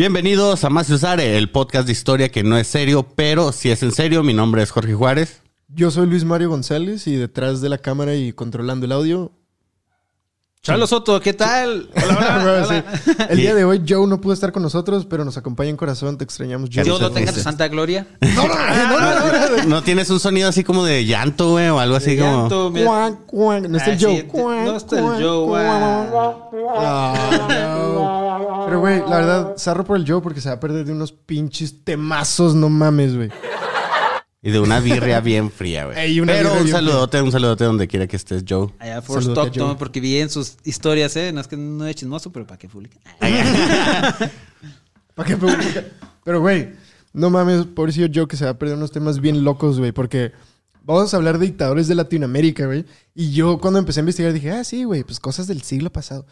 Bienvenidos a Más y Usare, el podcast de historia que no es serio, pero si es en serio. Mi nombre es Jorge Juárez. Yo soy Luis Mario González y detrás de la cámara y controlando el audio. Chalo Soto, ¿qué tal? Hola, hola, Sí. El día de hoy Joe no pudo estar con nosotros, pero nos acompaña en corazón. Te extrañamos, Joe. Dios lo tenga tu santa gloria. No, no, no, no, no, no. ¿No tienes un sonido así como de llanto, güey? O algo así como... Llanto. Cuac, cuac. No está Ah, el sí, Joe. Cuac, no está el Joe. Ah, no. Pero, güey, la verdad, zarro por el Joe porque se va a perder de unos pinches temazos, no mames, güey. Y de una birria bien fría, güey. Pero un saludote, un saludote donde quiera que estés, Joe. Allá a Stockton, Joe. porque vi en sus historias, ¿eh? No es que no es chismoso, pero para que publique. ¿Para qué publica? Pero, güey, no mames, pobrecillo Joe que se va a perder unos temas bien locos, güey, porque vamos a hablar de dictadores de Latinoamérica, güey. Y yo cuando empecé a investigar dije, ah, sí, güey, pues cosas del siglo pasado.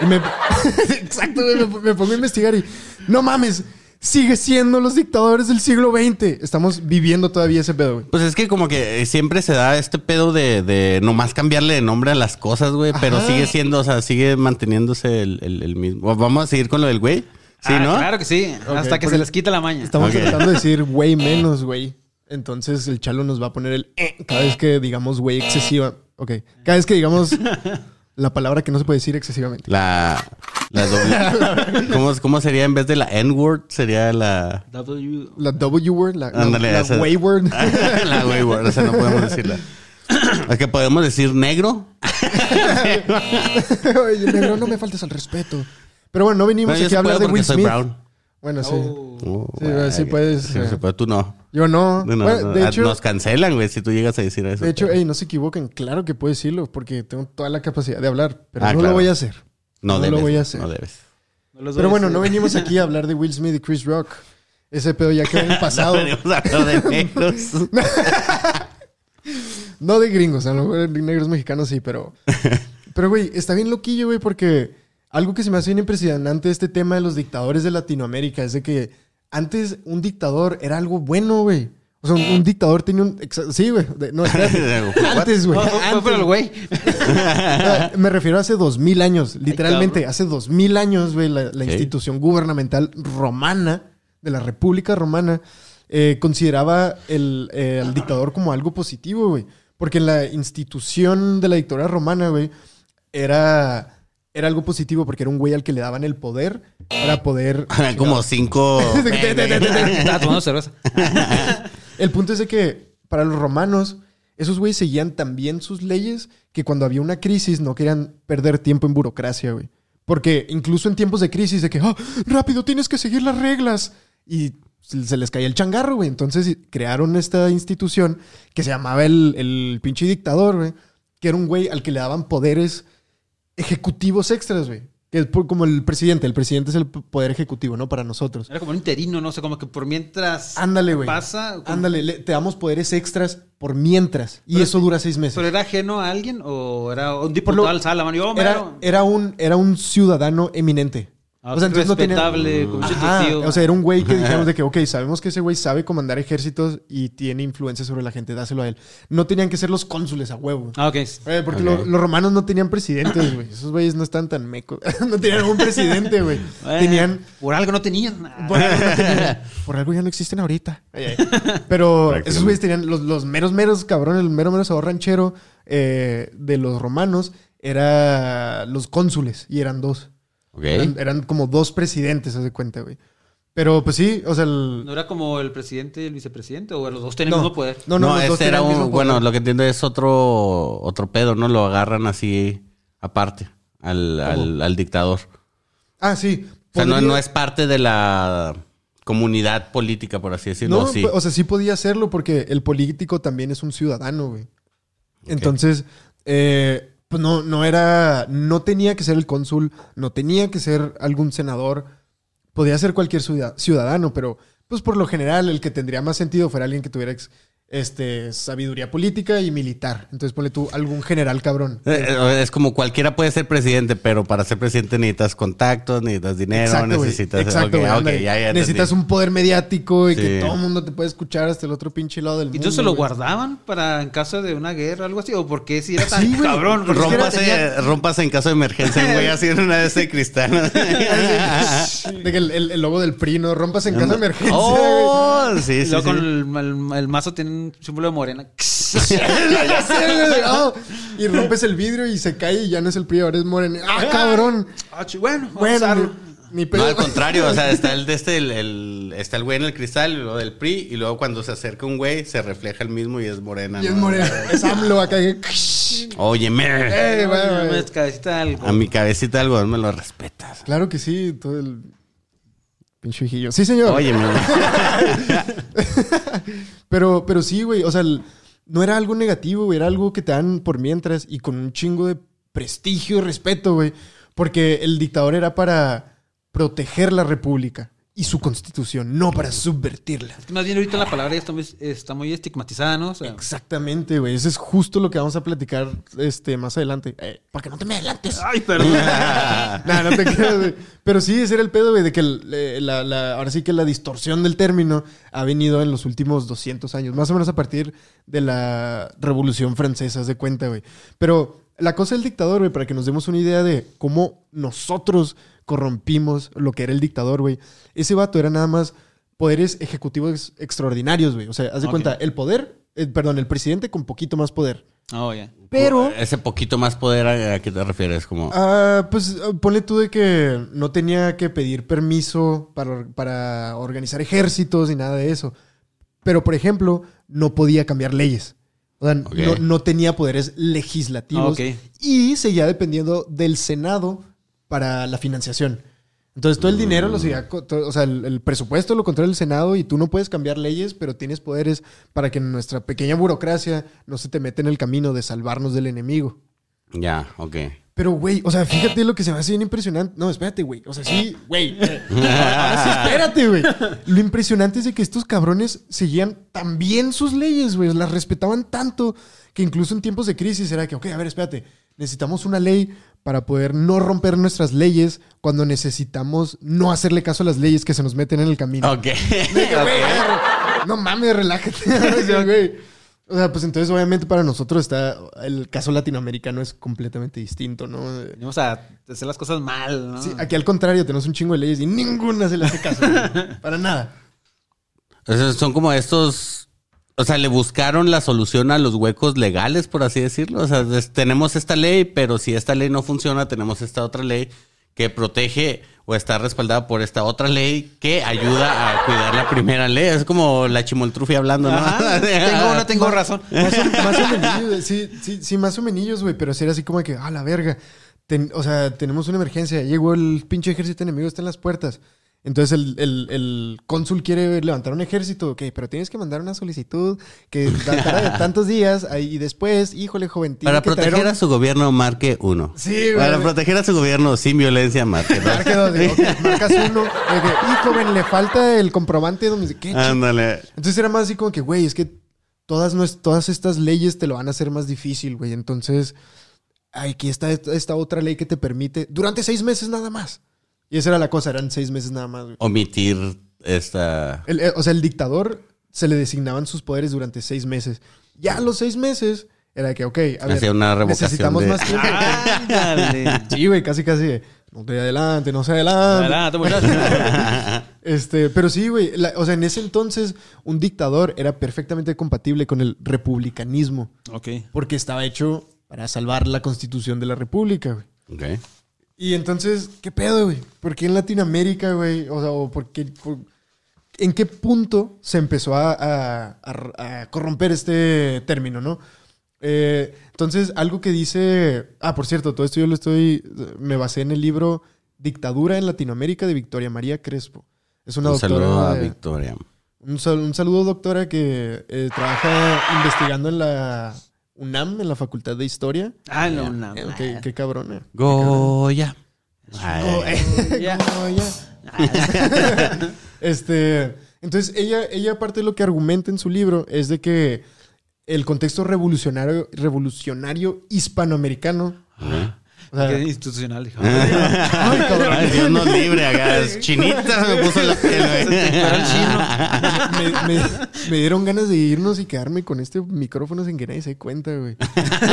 Y me... Exacto, güey, me, me pongo a investigar y, no mames, sigue siendo los dictadores del siglo XX. Estamos viviendo todavía ese pedo, güey. Pues es que como que siempre se da este pedo de, de nomás cambiarle de nombre a las cosas, güey. Pero Ajá. sigue siendo, o sea, sigue manteniéndose el, el- el mismo. Vamos a seguir con lo del güey. Sí, Ah, ¿no? Claro que sí. Hasta que se les quita la maña. Estamos tratando de decir güey menos, güey. Entonces el chalo nos va a poner el eh cada vez que digamos güey excesiva. Ok. Cada vez que digamos la palabra que no se puede decir excesivamente. La, la doble. ¿Cómo, cómo sería en vez de la N-word? Sería la. W. La W word, la, la, Ándale, la esa- way word. la güey word. O sea, no podemos decirla. Es que podemos decir negro. Oye, negro, no me faltes al respeto. Pero bueno, no venimos Bueno, aquí a hablar de Will soy Smith. brown. Bueno, sí. Oh. Oh, Sí, sí puedes, Sí, eh. puede, tú no. Yo no. No, no, Bueno, no. de Ah, hecho, Nos cancelan, güey, si tú llegas a decir eso. de hecho, ey, no se equivoquen. Claro que puedo decirlo porque tengo toda la capacidad de hablar. Pero Ah, no claro. lo voy a hacer. no, no lo debes. voy a hacer. No debes. No Pero bueno, no venimos aquí a hablar de Will Smith y Chris Rock. Ese pedo ya quedó en el pasado. Venimos a hablar de negros. No de gringos, a lo mejor de negros mexicanos sí, pero. Pero, güey, está bien loquillo, güey, porque algo que se me hace bien impresionante de este tema de los dictadores de Latinoamérica es de que antes un dictador era algo bueno, güey. O sea, un, un dictador tenía un. Sí, güey. No, antes, güey. El güey. Me refiero a hace dos mil años, literalmente, hace dos mil años, güey, la, institución gubernamental romana de la República Romana eh, consideraba el, eh, al dictador como algo positivo, güey. Porque la institución de la dictadura romana, güey, era, era algo positivo porque era un güey al que le daban el poder para poder... Eran como cinco. Estaba tomando cerveza. El punto es de que para los romanos, esos güeyes seguían tan bien sus leyes que cuando había una crisis no querían perder tiempo en burocracia, güey. Porque incluso en tiempos de crisis, de que, "Ah, rápido, tienes que seguir las reglas. Y se se les caía el changarro, güey. Entonces crearon esta institución que se llamaba el, el pinche dictador, güey. Que era un güey al que le daban poderes ejecutivos extras, güey. Que es por- como el presidente. El presidente es el poder ejecutivo, ¿no? Para nosotros. Era como un interino, no sé, como que por mientras Ándale, güey. pasa. como- Ándale, le- te damos poderes extras por mientras. Y eso dura seis meses. ¿Pero era ajeno a alguien o era un diputado lo- al sala, mano? Yo, Era, era, un, era un ciudadano eminente. Ah, o sea, entonces no tenía- respetable, como mucho Ajá, tío. o sea, era un güey que dijimos de que, ok, sabemos que ese güey sabe comandar ejércitos y tiene influencia sobre la gente, dáselo a él. No tenían que ser los cónsules a huevo. Ah, ok. Eh, porque lo- los romanos no tenían presidentes, güey. Esos güeyes no están tan mecos. no tenían un presidente, güey. Bueno, Tenían Por algo no tenían. Por algo, no tenían- por algo ya no existen ahorita. Pero Prácticamente. esos güeyes tenían los, los meros, meros cabrones, el mero, mero sabor ranchero eh, de los romanos era los cónsules y eran dos. Eran, eran como dos presidentes, haz de cuenta, güey. Pero pues sí, o sea, el... ¿No era como el presidente y el vicepresidente? ¿O los dos tenían No. el mismo poder? No, no, No, los dos este era tenían el mismo un. poder. Bueno, lo que entiendo es otro, otro pedo, ¿no? Lo agarran así aparte al, al, al dictador. Ah, sí. O sea, no, no es parte de la comunidad política, por así decirlo. No, sí. o sea, sí podía hacerlo porque el político también es un ciudadano, güey. Entonces, eh, pues no, no era, no tenía que ser el cónsul, no tenía que ser algún senador, podía ser cualquier ciuda- ciudadano, pero pues por lo general el que tendría más sentido fuera alguien que tuviera ex- este, sabiduría política y militar. Entonces ponle tú algún general cabrón. Eh, eh, Es como cualquiera puede ser presidente, pero para ser presidente necesitas contactos, necesitas dinero, Exacto, necesitas... Exacto, ya, ya Necesitas entendí. un poder mediático y que todo el mundo te puede escuchar hasta el otro pinche lado del ¿Y mundo. entonces se lo guardaban para en caso de una guerra o algo así? ¿O por qué si era tan Sí, cabrón? Rómpase, tenía- rómpase en caso de emergencia, el güey así en una de ese cristal. De que el, el- el logo del PRI no rompas en caso de emergencia. Oh, sí, Y sí, luego sí. con el, el- el mazo tiene un símbolo de morena. Oh, y rompes el vidrio y se cae y ya no es el PRI, ahora es Morena. ¡Ah, cabrón! Ah, bueno, vamos a Bueno, ni, No, al contrario, o sea, está el de este, el, el- está el güey en el cristal, y luego del PRI, y luego cuando se acerca un güey, se refleja el mismo y es morena. Y es ¿no? Morena. Es AMLO acá. que- Óyeme, Eh, güey, Oye, güey. me cabecita de algo. a mi cabecita algo me lo respetas. Claro que sí, todo el. Pinche hijillo. Sí, señor. Óyeme. Pero, pero sí, güey. O sea, el- no era algo negativo, güey. Era algo que te dan por mientras y con un chingo de prestigio y respeto, güey. Porque el dictador era para proteger la república y su constitución, no para subvertirla. Es que más bien ahorita la palabra ya está muy, está muy estigmatizada, ¿no? O sea, Exactamente, güey. Eso es justo lo que vamos a platicar este, más adelante. Eh, para que no te me adelantes. Ay, perdón. no, no te creas, güey. Pero sí, ese era el pedo, güey, de que el- eh, la, la- ahora sí que la distorsión del término ha venido en los últimos 200 años, más o menos a partir de la Revolución Francesa, haz de cuenta, güey. Pero la cosa del dictador, güey, para que nos demos una idea de cómo nosotros corrompimos lo que era el dictador, güey. Ese vato era nada más poderes ejecutivos extraordinarios, güey. O sea, haz de cuenta, el poder, eh, perdón, el presidente con poquito más poder. Oh, ya. Pero... Ese poquito más poder, ¿a, qué te refieres? Como... Ah, pues ah, ponle tú de que no tenía que pedir permiso para, para organizar ejércitos ni nada de eso. Pero, por ejemplo, no podía cambiar leyes. O sea, no, no tenía poderes legislativos. Ok. Y seguía dependiendo del Senado para la financiación. Entonces todo el dinero lo to- o sea, el, el presupuesto lo controla el Senado y tú no puedes cambiar leyes, pero tienes poderes para que nuestra pequeña burocracia no se te mete en el camino de salvarnos del enemigo. Ya, ok. Pero, güey, o sea, fíjate lo que se me hace bien impresionante. No, espérate, güey. O sea, sí, güey. eh, ahora sí, espérate, güey. Lo impresionante es de que estos cabrones seguían tan bien sus leyes, güey. Las respetaban tanto que incluso en tiempos de crisis era que, ok, a ver, espérate. Necesitamos una ley para poder no romper nuestras leyes cuando necesitamos no hacerle caso a las leyes que se nos meten en el camino. Ok. No mames, relájate. Güey. O sea, pues entonces obviamente para nosotros está el caso latinoamericano es completamente distinto, ¿no? Venimos a hacer las cosas mal, ¿no? Sí, aquí al contrario tenemos un chingo de leyes y ninguna se le hace caso. para nada. Son como estos. O sea, le buscaron la solución a los huecos legales, por así decirlo. O sea, es- tenemos esta ley, pero si esta ley no funciona, tenemos esta otra ley que protege o está respaldada por esta otra ley que ayuda a cuidar la primera ley. Es como la chimoltrufia hablando, ¿no? Ajá. tengo, no tengo razón. Más o, más o menos, sí, sí, sí, más o menos, güey, pero sí era así como que, ah, la verga. Ten- o sea, tenemos una emergencia, llegó el pinche ejército enemigo, está en las puertas. Entonces el, el- el cónsul quiere levantar un ejército, ok, pero tienes que mandar una solicitud que datara de tantos días ahí, y después, híjole, joven, Para proteger a su gobierno, marque uno. Sí, güey. Para proteger a su gobierno sin violencia, marque dos. Marque dos, ok, marcas uno. que, y joven, le falta el comprobante donde ¿qué? chi-?" Ándale. Entonces era más así como que, güey, es que todas, nues- todas estas leyes te lo van a hacer más difícil, güey. Entonces, aquí está esta otra ley que te permite durante seis meses nada más. Y esa era la cosa, eran seis meses nada más, güey. Omitir esta. El- eh, o sea, el dictador se le designaban sus poderes durante seis meses. Ya a los seis meses era de que, ok, a ver, Hacía una revocación necesitamos de- más tiempo. Sí, güey, casi, casi. No te adelante, no se adelante. Adelante, muchachos. Este, pero sí, güey. la- O sea, en ese entonces, un dictador era perfectamente compatible con el republicanismo. ok. Porque estaba hecho para salvar la constitución de la república, güey. Ok. Y entonces, ¿qué pedo, güey? ¿Por qué en Latinoamérica, güey? O sea, o por qué- por- ¿en qué punto se empezó a, a- a- a corromper este término, no? Eh, entonces, algo que dice... Ah, por cierto, todo esto yo lo estoy... Me basé en el libro Dictadura en Latinoamérica de Victoria María Crespo. Es una Un doctora... saludo a Victoria. un, sal- un saludo, doctora, que eh, trabaja investigando en la UNAM, en la Facultad de Historia. Ah, no, no. Eh, qué, qué cabrona. Goya. Ay. Oh, eh, Ya. como ya. este, Entonces, ella, ella parte de lo que argumenta en su libro es de que el contexto revolucionario, revolucionario hispanoamericano. O sea, Qué institucional, dijo. ay, cabrón. Ay, Dios nos libre acá. Chinita me puso la piel, güey. me, me- me dieron ganas de irnos y quedarme con este micrófono sin que nadie se dé cuenta, güey.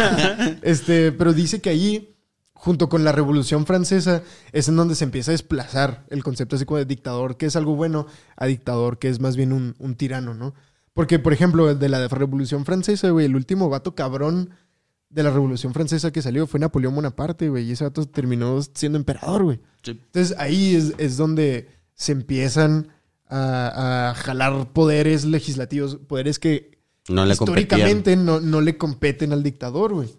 este, pero dice que allí, junto con la Revolución Francesa, es en donde se empieza a desplazar el concepto así como de dictador, que es algo bueno, a dictador, que es más bien un, un tirano, ¿no? Porque, por ejemplo, el de la Revolución Francesa, güey, el último vato cabrón de la Revolución Francesa que salió fue Napoleón Bonaparte, güey, y ese vato terminó siendo emperador, güey. Sí. Entonces ahí es, es donde se empiezan a, a jalar poderes legislativos, poderes que No le competían. históricamente no, no le competen al dictador, güey.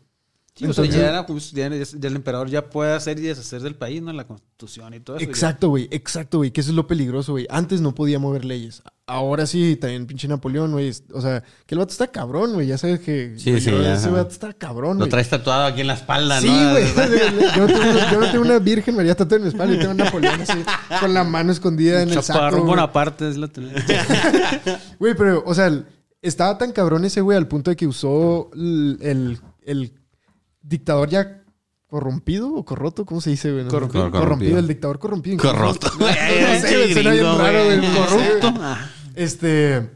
Sí, o sea, Entonces- ya, era, pues, ya, ya el emperador ya puede hacer y deshacer del país, ¿no? La constitución y todo eso. Exacto, güey, exacto, güey, que eso es lo peligroso, güey. Antes no podía mover leyes. Ahora sí, también pinche Napoleón, güey. O sea, que el vato está cabrón, güey. Ya sabes que Sí, sí, yo- ese vato está cabrón, Lo güey. traes tatuado aquí en la espalda, Sí, ¿no? güey. Yo, no tengo- yo no tengo una Virgen María tatuada en mi espalda. Yo tengo un Napoleón así, con la mano escondida en el saco. Bonaparte es la. Güey, pero, o sea, estaba tan cabrón ese güey al punto de que usó el, el- el dictador ya corrompido o corroto, ¿cómo se dice, güey? Corrompido. corrompido. Corrompido. el dictador corrompido. Corrupto. Gringo, raro, güey. güey. Corrupto. Este,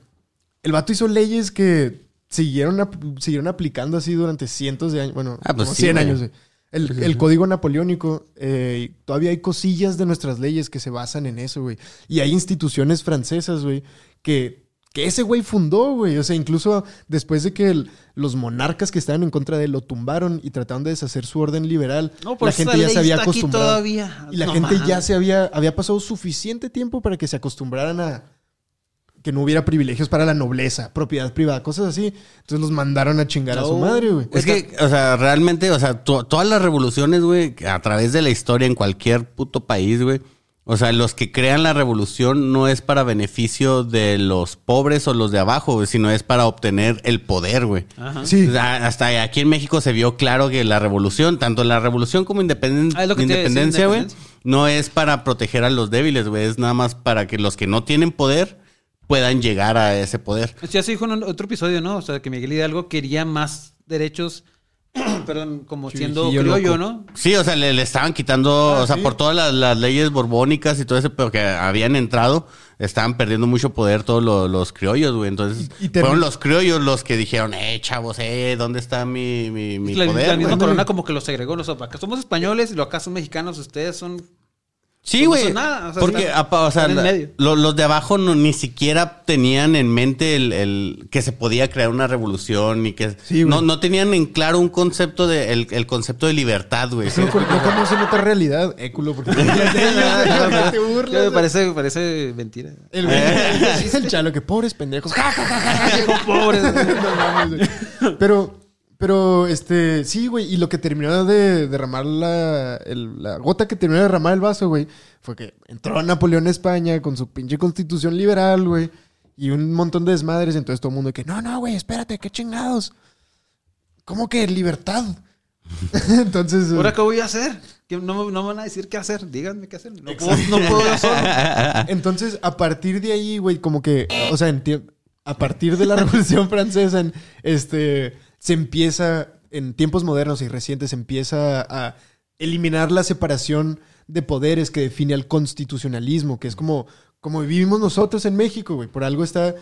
el vato hizo leyes que siguieron, ap- siguieron aplicando así durante cientos de años. Bueno, Ah, pues como sí, 100 güey. años. güey. El, el código napoleónico, eh, todavía hay cosillas de nuestras leyes que se basan en eso, güey. Y hay instituciones francesas, güey, que, que ese güey fundó, güey. O sea, incluso después de que el- los monarcas que estaban en contra de él lo tumbaron y trataron de deshacer su orden liberal, No, por la esa gente ya se había acostumbrado. todavía. Y la No gente ya se había, había pasado suficiente tiempo para que se acostumbraran a que no hubiera privilegios para la nobleza, propiedad privada, cosas así. Entonces los mandaron a chingar a su madre, güey. Es que, o sea, realmente, o sea, to- todas las revoluciones, güey, a través de la historia en cualquier puto país, güey. O sea, los que crean la revolución no es para beneficio de los pobres o los de abajo, güey, sino es para obtener el poder, güey. Ajá. Sí. O sea, hasta aquí en México se vio claro que la revolución, tanto la revolución como independen- Ah, lo que independencia, güey, no es para proteger a los débiles, güey. Es nada más para que los que no tienen poder puedan llegar a ese poder. Ya se dijo en otro episodio, ¿no? O sea, que Miguel Hidalgo quería más derechos, perdón, como siendo criollo, loco. ¿no? Sí, o sea, le, le estaban quitando, Ah, o sea, sí. por todas las, las leyes borbónicas y todo eso, pero que habían entrado, estaban perdiendo mucho poder todos los, los criollos, güey. Entonces, Y- y termi- fueron los criollos los que dijeron, eh, chavos, eh, ¿dónde está mi, mi, mi la, poder? la misma güey?" corona como que los segregó. Los, acá somos españoles y lo acá son mexicanos. Ustedes son... Sí, no güey. nada, o sea, porque, están- apa, o sea, la- lo- los de abajo no, ni siquiera tenían en mente el, el que se podía crear una revolución y que Sí, güey. no, no tenían en claro un concepto de el, el concepto de libertad, güey. No, con- no conocen otra realidad. Éculo, porque te burlas burlas. Ya me parece, parece mentira. El, güey, el chalo que pobres pendejos. Ja, ja, ja, ja, ja. Pobres. No. Pero, pero, este, sí, güey. Y lo que terminó de derramar la, el- la gota que terminó de derramar el vaso, güey, fue que entró Napoleón a España con su pinche constitución liberal, güey. Y un montón de desmadres. Entonces todo el mundo que, no, no, güey, espérate, qué chingados. ¿Cómo que libertad? Entonces. ¿Ahora qué voy a hacer? Que no, no me van a decir qué hacer. Díganme qué hacer. No puedo, no puedo yo solo. Entonces, a partir de ahí, güey, como que, o sea, a partir de la Revolución Francesa, en- este, se empieza, en tiempos modernos y recientes, se empieza a eliminar la separación de poderes que define al constitucionalismo, que es como, como vivimos nosotros en México, güey. Por algo está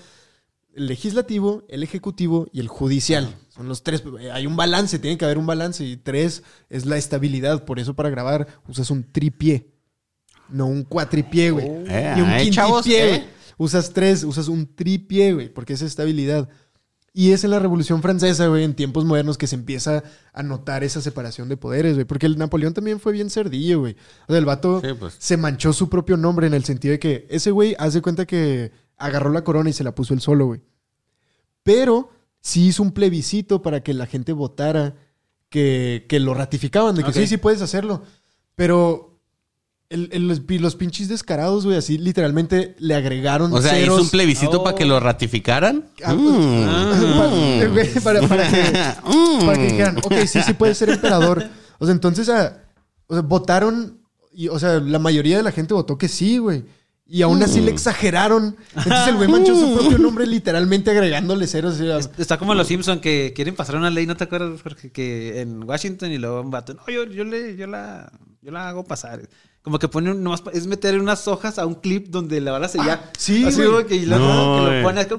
el legislativo, el ejecutivo y el judicial. Son los tres. Hay un balance, tiene que haber un balance. Y tres es la estabilidad. Por eso para grabar usas un tripié. No un cuatripié, güey. Eh, Ni un eh, chavos, eh. Usas tres, usas un tripié, güey, porque es estabilidad. Y es en la Revolución Francesa, güey, en tiempos modernos que se empieza a notar esa separación de poderes, güey. Porque el Napoleón también fue bien cerdillo, güey. O sea, el vato Sí, pues. se manchó su propio nombre en el sentido de que ese güey hace cuenta que agarró la corona y se la puso él solo, güey. Pero sí hizo un plebiscito para que la gente votara que, que lo ratificaban, de que sí, sí puedes hacerlo. Pero el- el- los, pi- los pinches descarados, güey, así literalmente le agregaron O sea, ceros. hizo un plebiscito Oh. para que lo ratificaran. Ah, Mm. para, güey, para- para que, para que dijeran, ok, sí, sí puede ser emperador. O sea, entonces, ah, o sea, votaron, y, o sea, la mayoría de la gente votó que sí, güey. Y aún así le exageraron. Entonces el güey manchó su propio nombre literalmente agregándole ceros. Está como los Simpson que quieren pasar una ley, ¿no te acuerdas, Jorge? Que en Washington y luego un vato, no, yo, yo, le, yo, la, yo la hago pasar. Como que pone un- nomás es meter unas hojas a un clip donde la van a sellar. sí, Así güey. como que, y luego No, que lo pone así,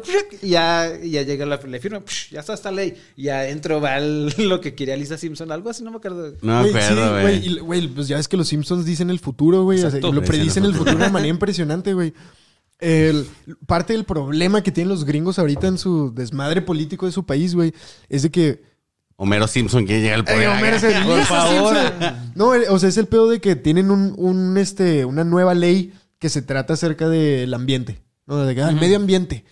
y ya, ya llega la, le firma, ya está esta ley. Y adentro va el- lo que quería Lisa Simpson, algo así, no me acuerdo. No me Güey, sí, acuerdo, güey. güey. y, Güey, pues ya ves que los Simpsons dicen el futuro, güey. o sea, Exacto. lo predicen el futuro. futuro de una manera impresionante, güey. El- parte del problema que tienen los gringos ahorita en su desmadre político de su país, güey, es de que Homero Simpson quiere llegar al poder. Homero, ese- Por favor. Simpson. No, o sea, es el pedo de que tienen un, un, este, una nueva ley que se trata acerca del ambiente, ¿no? De que, ah, el medio ambiente.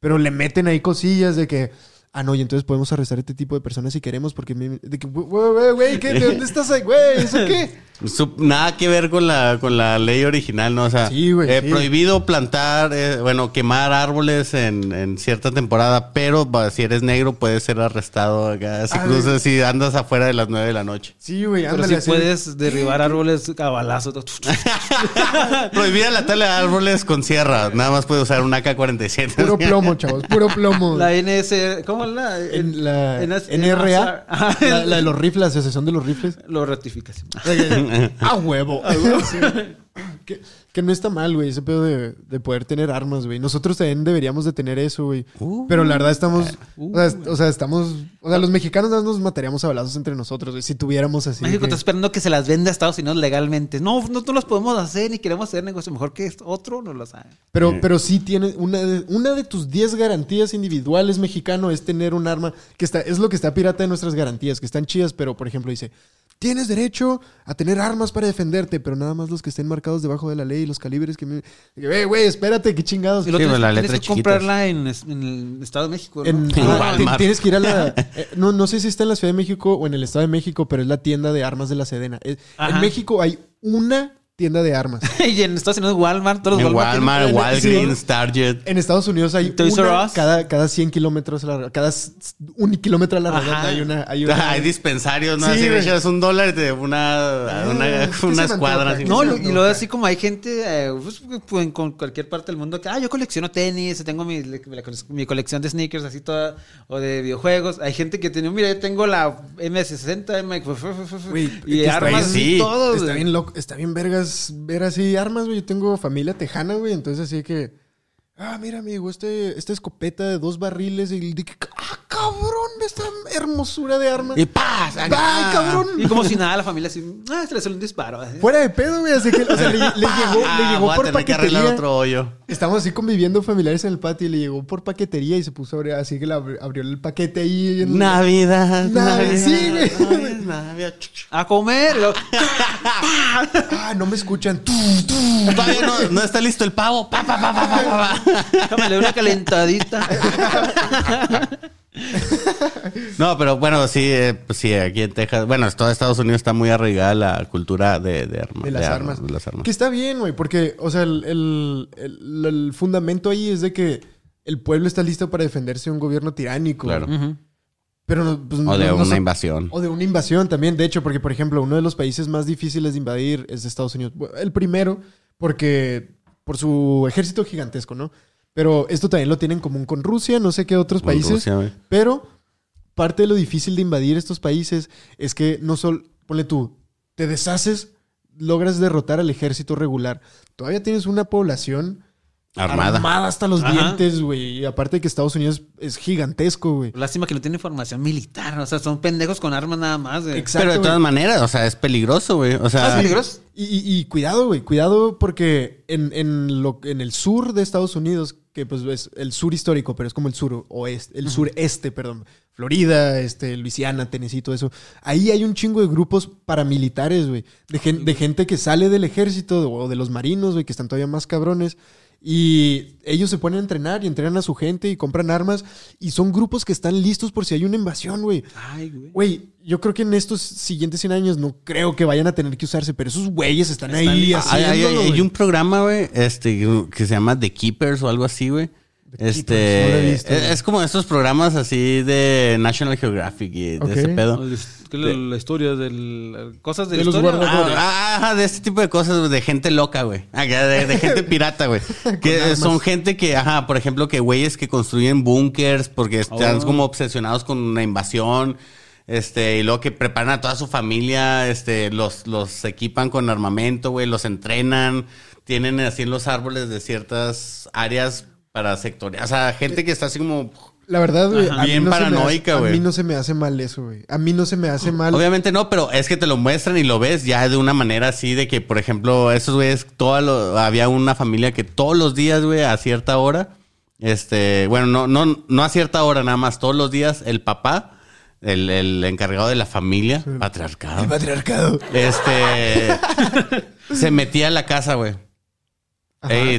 Pero le meten ahí cosillas de que, ah, no, y entonces podemos arrestar a este tipo de personas si queremos, porque, me- de que, güey, güey, güey, ¿qué? ¿de dónde estás ahí, güey? ¿Eso qué? Nada que ver con la, con la ley original, ¿no? O sea, Sí, güey, eh, sí. prohibido plantar, eh, bueno, quemar árboles en, en cierta temporada, pero si eres negro puedes ser arrestado acá. Si Ay. cruzas, si andas afuera de las 9 de la noche. Sí, güey, Pero ándale. así. puedes derribar árboles a balazos. Prohibida la tala de árboles con sierra. Nada más puede usar un AK-47. Puro plomo, chavos, puro plomo. La NS, ¿cómo la? En la NS NRA, la, la de los rifles, la asociación de los rifles. Lo ratificas. A huevo. Sí. que, que no está mal, güey, ese pedo de, de poder tener armas, güey. Nosotros también deberíamos de tener eso, güey. Uh. Pero la verdad estamos... Uh. o, sea, est- o sea, estamos... O sea, los mexicanos nada más nos mataríamos a balazos entre nosotros, güey. Si tuviéramos así... México que- está esperando que se las venda a Estados Unidos legalmente. No, no, no los podemos hacer ni queremos hacer negocio. Mejor que otro no lo sabe. Pero, pero sí tiene... Una de, una de tus 10 garantías individuales mexicano es tener un arma que está... Es lo que está pirata de nuestras garantías, que están chidas, pero, por ejemplo, dice... Tienes derecho a tener armas para defenderte, pero nada más los que estén marcados debajo de la ley, los calibres que me... Güey, güey, espérate, qué chingados. Y Sí, tienes, la tienes letra que chiquitas. comprarla en, el Estado de México. ¿no? En, En ah, Tienes que ir a la. eh, no, no sé si está en la Ciudad de México o en el Estado de México, pero es la tienda de armas de la Sedena. Eh, Ajá. En México hay una tienda de armas. y en Estados Unidos Walmart, todos los En Walmart, tienen- Walgreens, Target. En Estados Unidos hay Toys R una Us. cada, cada 100 kilómetros, a la- cada un kilómetro a la redonda hay una. Hay una Hay dispensarios, ¿no? Sí, Así echas un dólar y te una, Ah, una, ¿qué se una me escuadra. antoja? así. No, y luego así como hay gente eh, pues, pues, en con cualquier parte del mundo que, ah, yo colecciono tenis, tengo mi, la- mi colección de sneakers así toda, o de videojuegos. Hay gente que tiene, mira, yo tengo la MS60, M, Güey, y que está armas y sí, todo. Está bien loco, está bien vergas ver así armas, güey. Yo tengo familia tejana, güey. Entonces así que. Ah, mira, amigo, este, esta escopeta de dos barriles. Y cabrón, esta hermosura de armas. Y ¡paz! ¡Ay, cabrón! Y como si nada, la familia así, ah, se le salió un disparo. así. Fuera de pedo, güey. Así que, o sea, le, le llegó, Ah, le llegó por tener que arreglar paquetería. otro hoyo. Estamos así conviviendo familiares en el patio y le llegó por paquetería y se puso a abrir, así que le abri- abrió el paquete ahí. En Navidad, Navidad, Navidad. sí, güey. Navidad, Navidad. A comer. luego, Ah, no me escuchan. Tú, tú. Todavía no, no está listo el pavo. Pa, pa, pa, pa, pa, pa, una calentadita. No, pero bueno, sí, eh, pues sí, aquí en Texas, bueno, todo Estados Unidos está muy arraigada la cultura de, de, arma- De las de armas. de las armas. Que está bien, güey, porque, o sea, el, el- el- el fundamento ahí es de que el pueblo está listo para defenderse de un gobierno tiránico. Claro. Pero no, pues, O de no una invasión. O de una invasión también, de hecho, porque, por ejemplo, uno de los países más difíciles de invadir es Estados Unidos. El primero, porque por su ejército gigantesco, ¿no? Pero esto también lo tienen en común con Rusia, no sé qué otros Con países. Rusia. Pero parte de lo difícil de invadir estos países es que no solo, ponle tú, te deshaces, logras derrotar al ejército regular. Todavía tienes una población Armada. hasta los Ajá. dientes, güey. Y aparte de que Estados Unidos es gigantesco, güey. Lástima que no tiene formación militar. O sea, son pendejos con armas nada más. güey. Exacto, Pero de todas maneras, o sea, es peligroso, güey. O sea, Ah, ¿es peligroso? Y, y- y cuidado, güey, cuidado porque en, en lo, en el sur de Estados Unidos, que pues es el sur histórico, pero es como el sur oeste, el sureste, perdón, Florida, este, Luisiana, Tennessee, todo eso. Ahí hay un chingo de grupos paramilitares, güey, de, gen- de gente que sale del ejército o de los marinos, güey, que están todavía más cabrones. Y ellos se ponen a entrenar y entrenan a su gente y compran armas. Y son grupos que están listos por si hay una invasión, güey. Ay, güey. Güey, yo creo que en estos siguientes 100 años no creo que vayan a tener que usarse, pero esos güeyes están, Están ahí hay, hay- un programa, güey, este, que se llama The Keepers o algo así, güey. Este, Keepers, no lo he visto, es, es como esos programas así de National Geographic y de ese pedo. La, la historia del... Cosas de, De la los historia. Ah, ah, ajá, de este tipo de cosas, güey, de gente loca, güey. Ah, De, de gente pirata, güey. que son gente que, ajá, por ejemplo, que güeyes que construyen búnkers porque están Oh. como obsesionados con una invasión. Este, y luego que preparan a toda su familia, este, los, los equipan con armamento, güey, los entrenan, tienen así en los árboles de ciertas áreas para sectorias. O sea, gente que está así como La verdad, güey. Ajá. Bien no paranoica, güey. A mí no se me hace mal eso, güey. A mí no se me hace mal. Obviamente no, pero es que te lo muestran y lo ves ya de una manera así de que, por ejemplo, esos güeyes, había una familia que todos los días, güey, a cierta hora, este, bueno, no, no, no a cierta hora nada más, todos los días el papá, el, el encargado de la familia, patriarcado, Patriarcado. este, se metía a la casa, güey.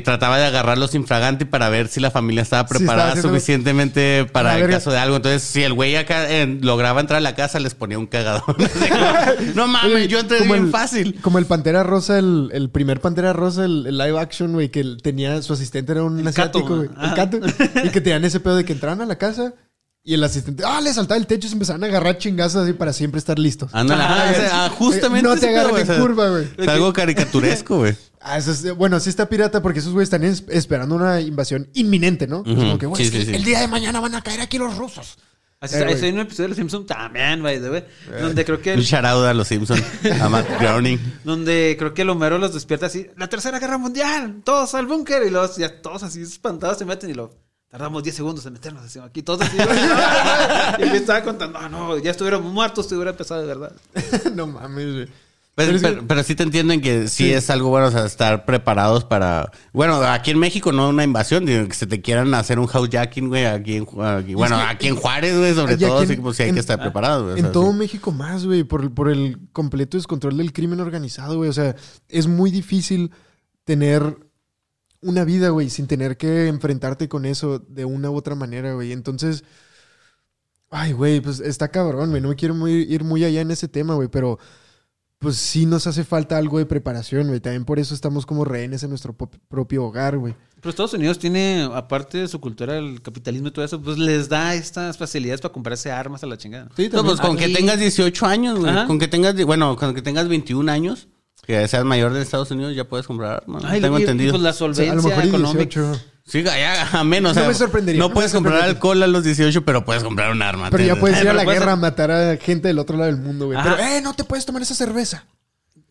Trataba de agarrarlos infraganti para ver si la familia estaba Sí, estaba preparada suficientemente para el caso de algo. Entonces, si el güey acá eh, lograba entrar a la casa, les ponía un cagadón. no mames, Oye, yo entré bien el- fácil. Como el Pantera Rosa, el, el primer Pantera Rosa, el, el live action, güey, que tenía su asistente era un El Cato, asiático, güey. ¿no? El Ajá. Cato. y que tenían ese pedo de que entraban a la casa y el asistente, ah, le saltaba el techo y se empezaban a agarrar chingazos así para siempre estar listos. Ándale, ah, justamente. No te güey, en o sea, curva, güey. Es algo caricaturesco, güey. Ah, eso es- bueno, sí está pirata porque esos güeyes están es- esperando una invasión inminente, ¿no? Es como que, güey, sí, es que sí, sí. el día de mañana van a caer aquí los rusos. Así Eh, güey. ese hay un episodio de Los Simpsons también, by the way, donde creo que Un shout out a los Simpsons, a Matt Groening. donde creo que el Homero los despierta así, la tercera guerra mundial, todos al búnker y los ya todos así espantados se meten y lo tardamos 10 segundos en meternos así, aquí todos así. y me estaba contando, no, no, ya estuviéramos muertos, te hubiera empezado de verdad. no mames, güey. Pero, Pero sí te entienden que sí, Sí. es algo bueno, o sea, estar preparados para... Bueno, aquí en México no una invasión, digo, que se te quieran hacer un housejacking, güey, aquí en, aquí- bueno, que- aquí en Juárez, güey, sobre todo, en- sí, pues sí hay en- que estar preparados, güey. o En sea, todo sí. México más, güey, por, por el completo descontrol del crimen organizado, güey. O sea, es muy difícil tener una vida, güey, sin tener que enfrentarte con eso de una u otra manera, güey. Entonces, ay, güey, pues está cabrón, güey. No me quiero muy- ir muy allá en ese tema, güey, pero pues sí nos hace falta algo de preparación, güey. También por eso estamos como rehenes en nuestro propio hogar, güey. Pero Estados Unidos tiene, aparte de su cultura, el capitalismo y todo eso, pues les da estas facilidades para comprarse armas a la chingada. Sí, No, pues con Aquí- que tengas 18 años, güey. Con que tengas, bueno, con que tengas 21 años, que seas mayor de Estados Unidos, ya puedes comprar armas. Ay, tengo y- y entendido. pues la O sea, a solvencia lo mejor económica. 18. Sí, ya, a menos. No o sea, me sorprendería, No puedes comprar alcohol a los 18, pero puedes comprar un arma. Pero ya puedes ir a la guerra a matar a gente del otro lado del mundo, güey. Pero, eh, no te puedes tomar esa cerveza.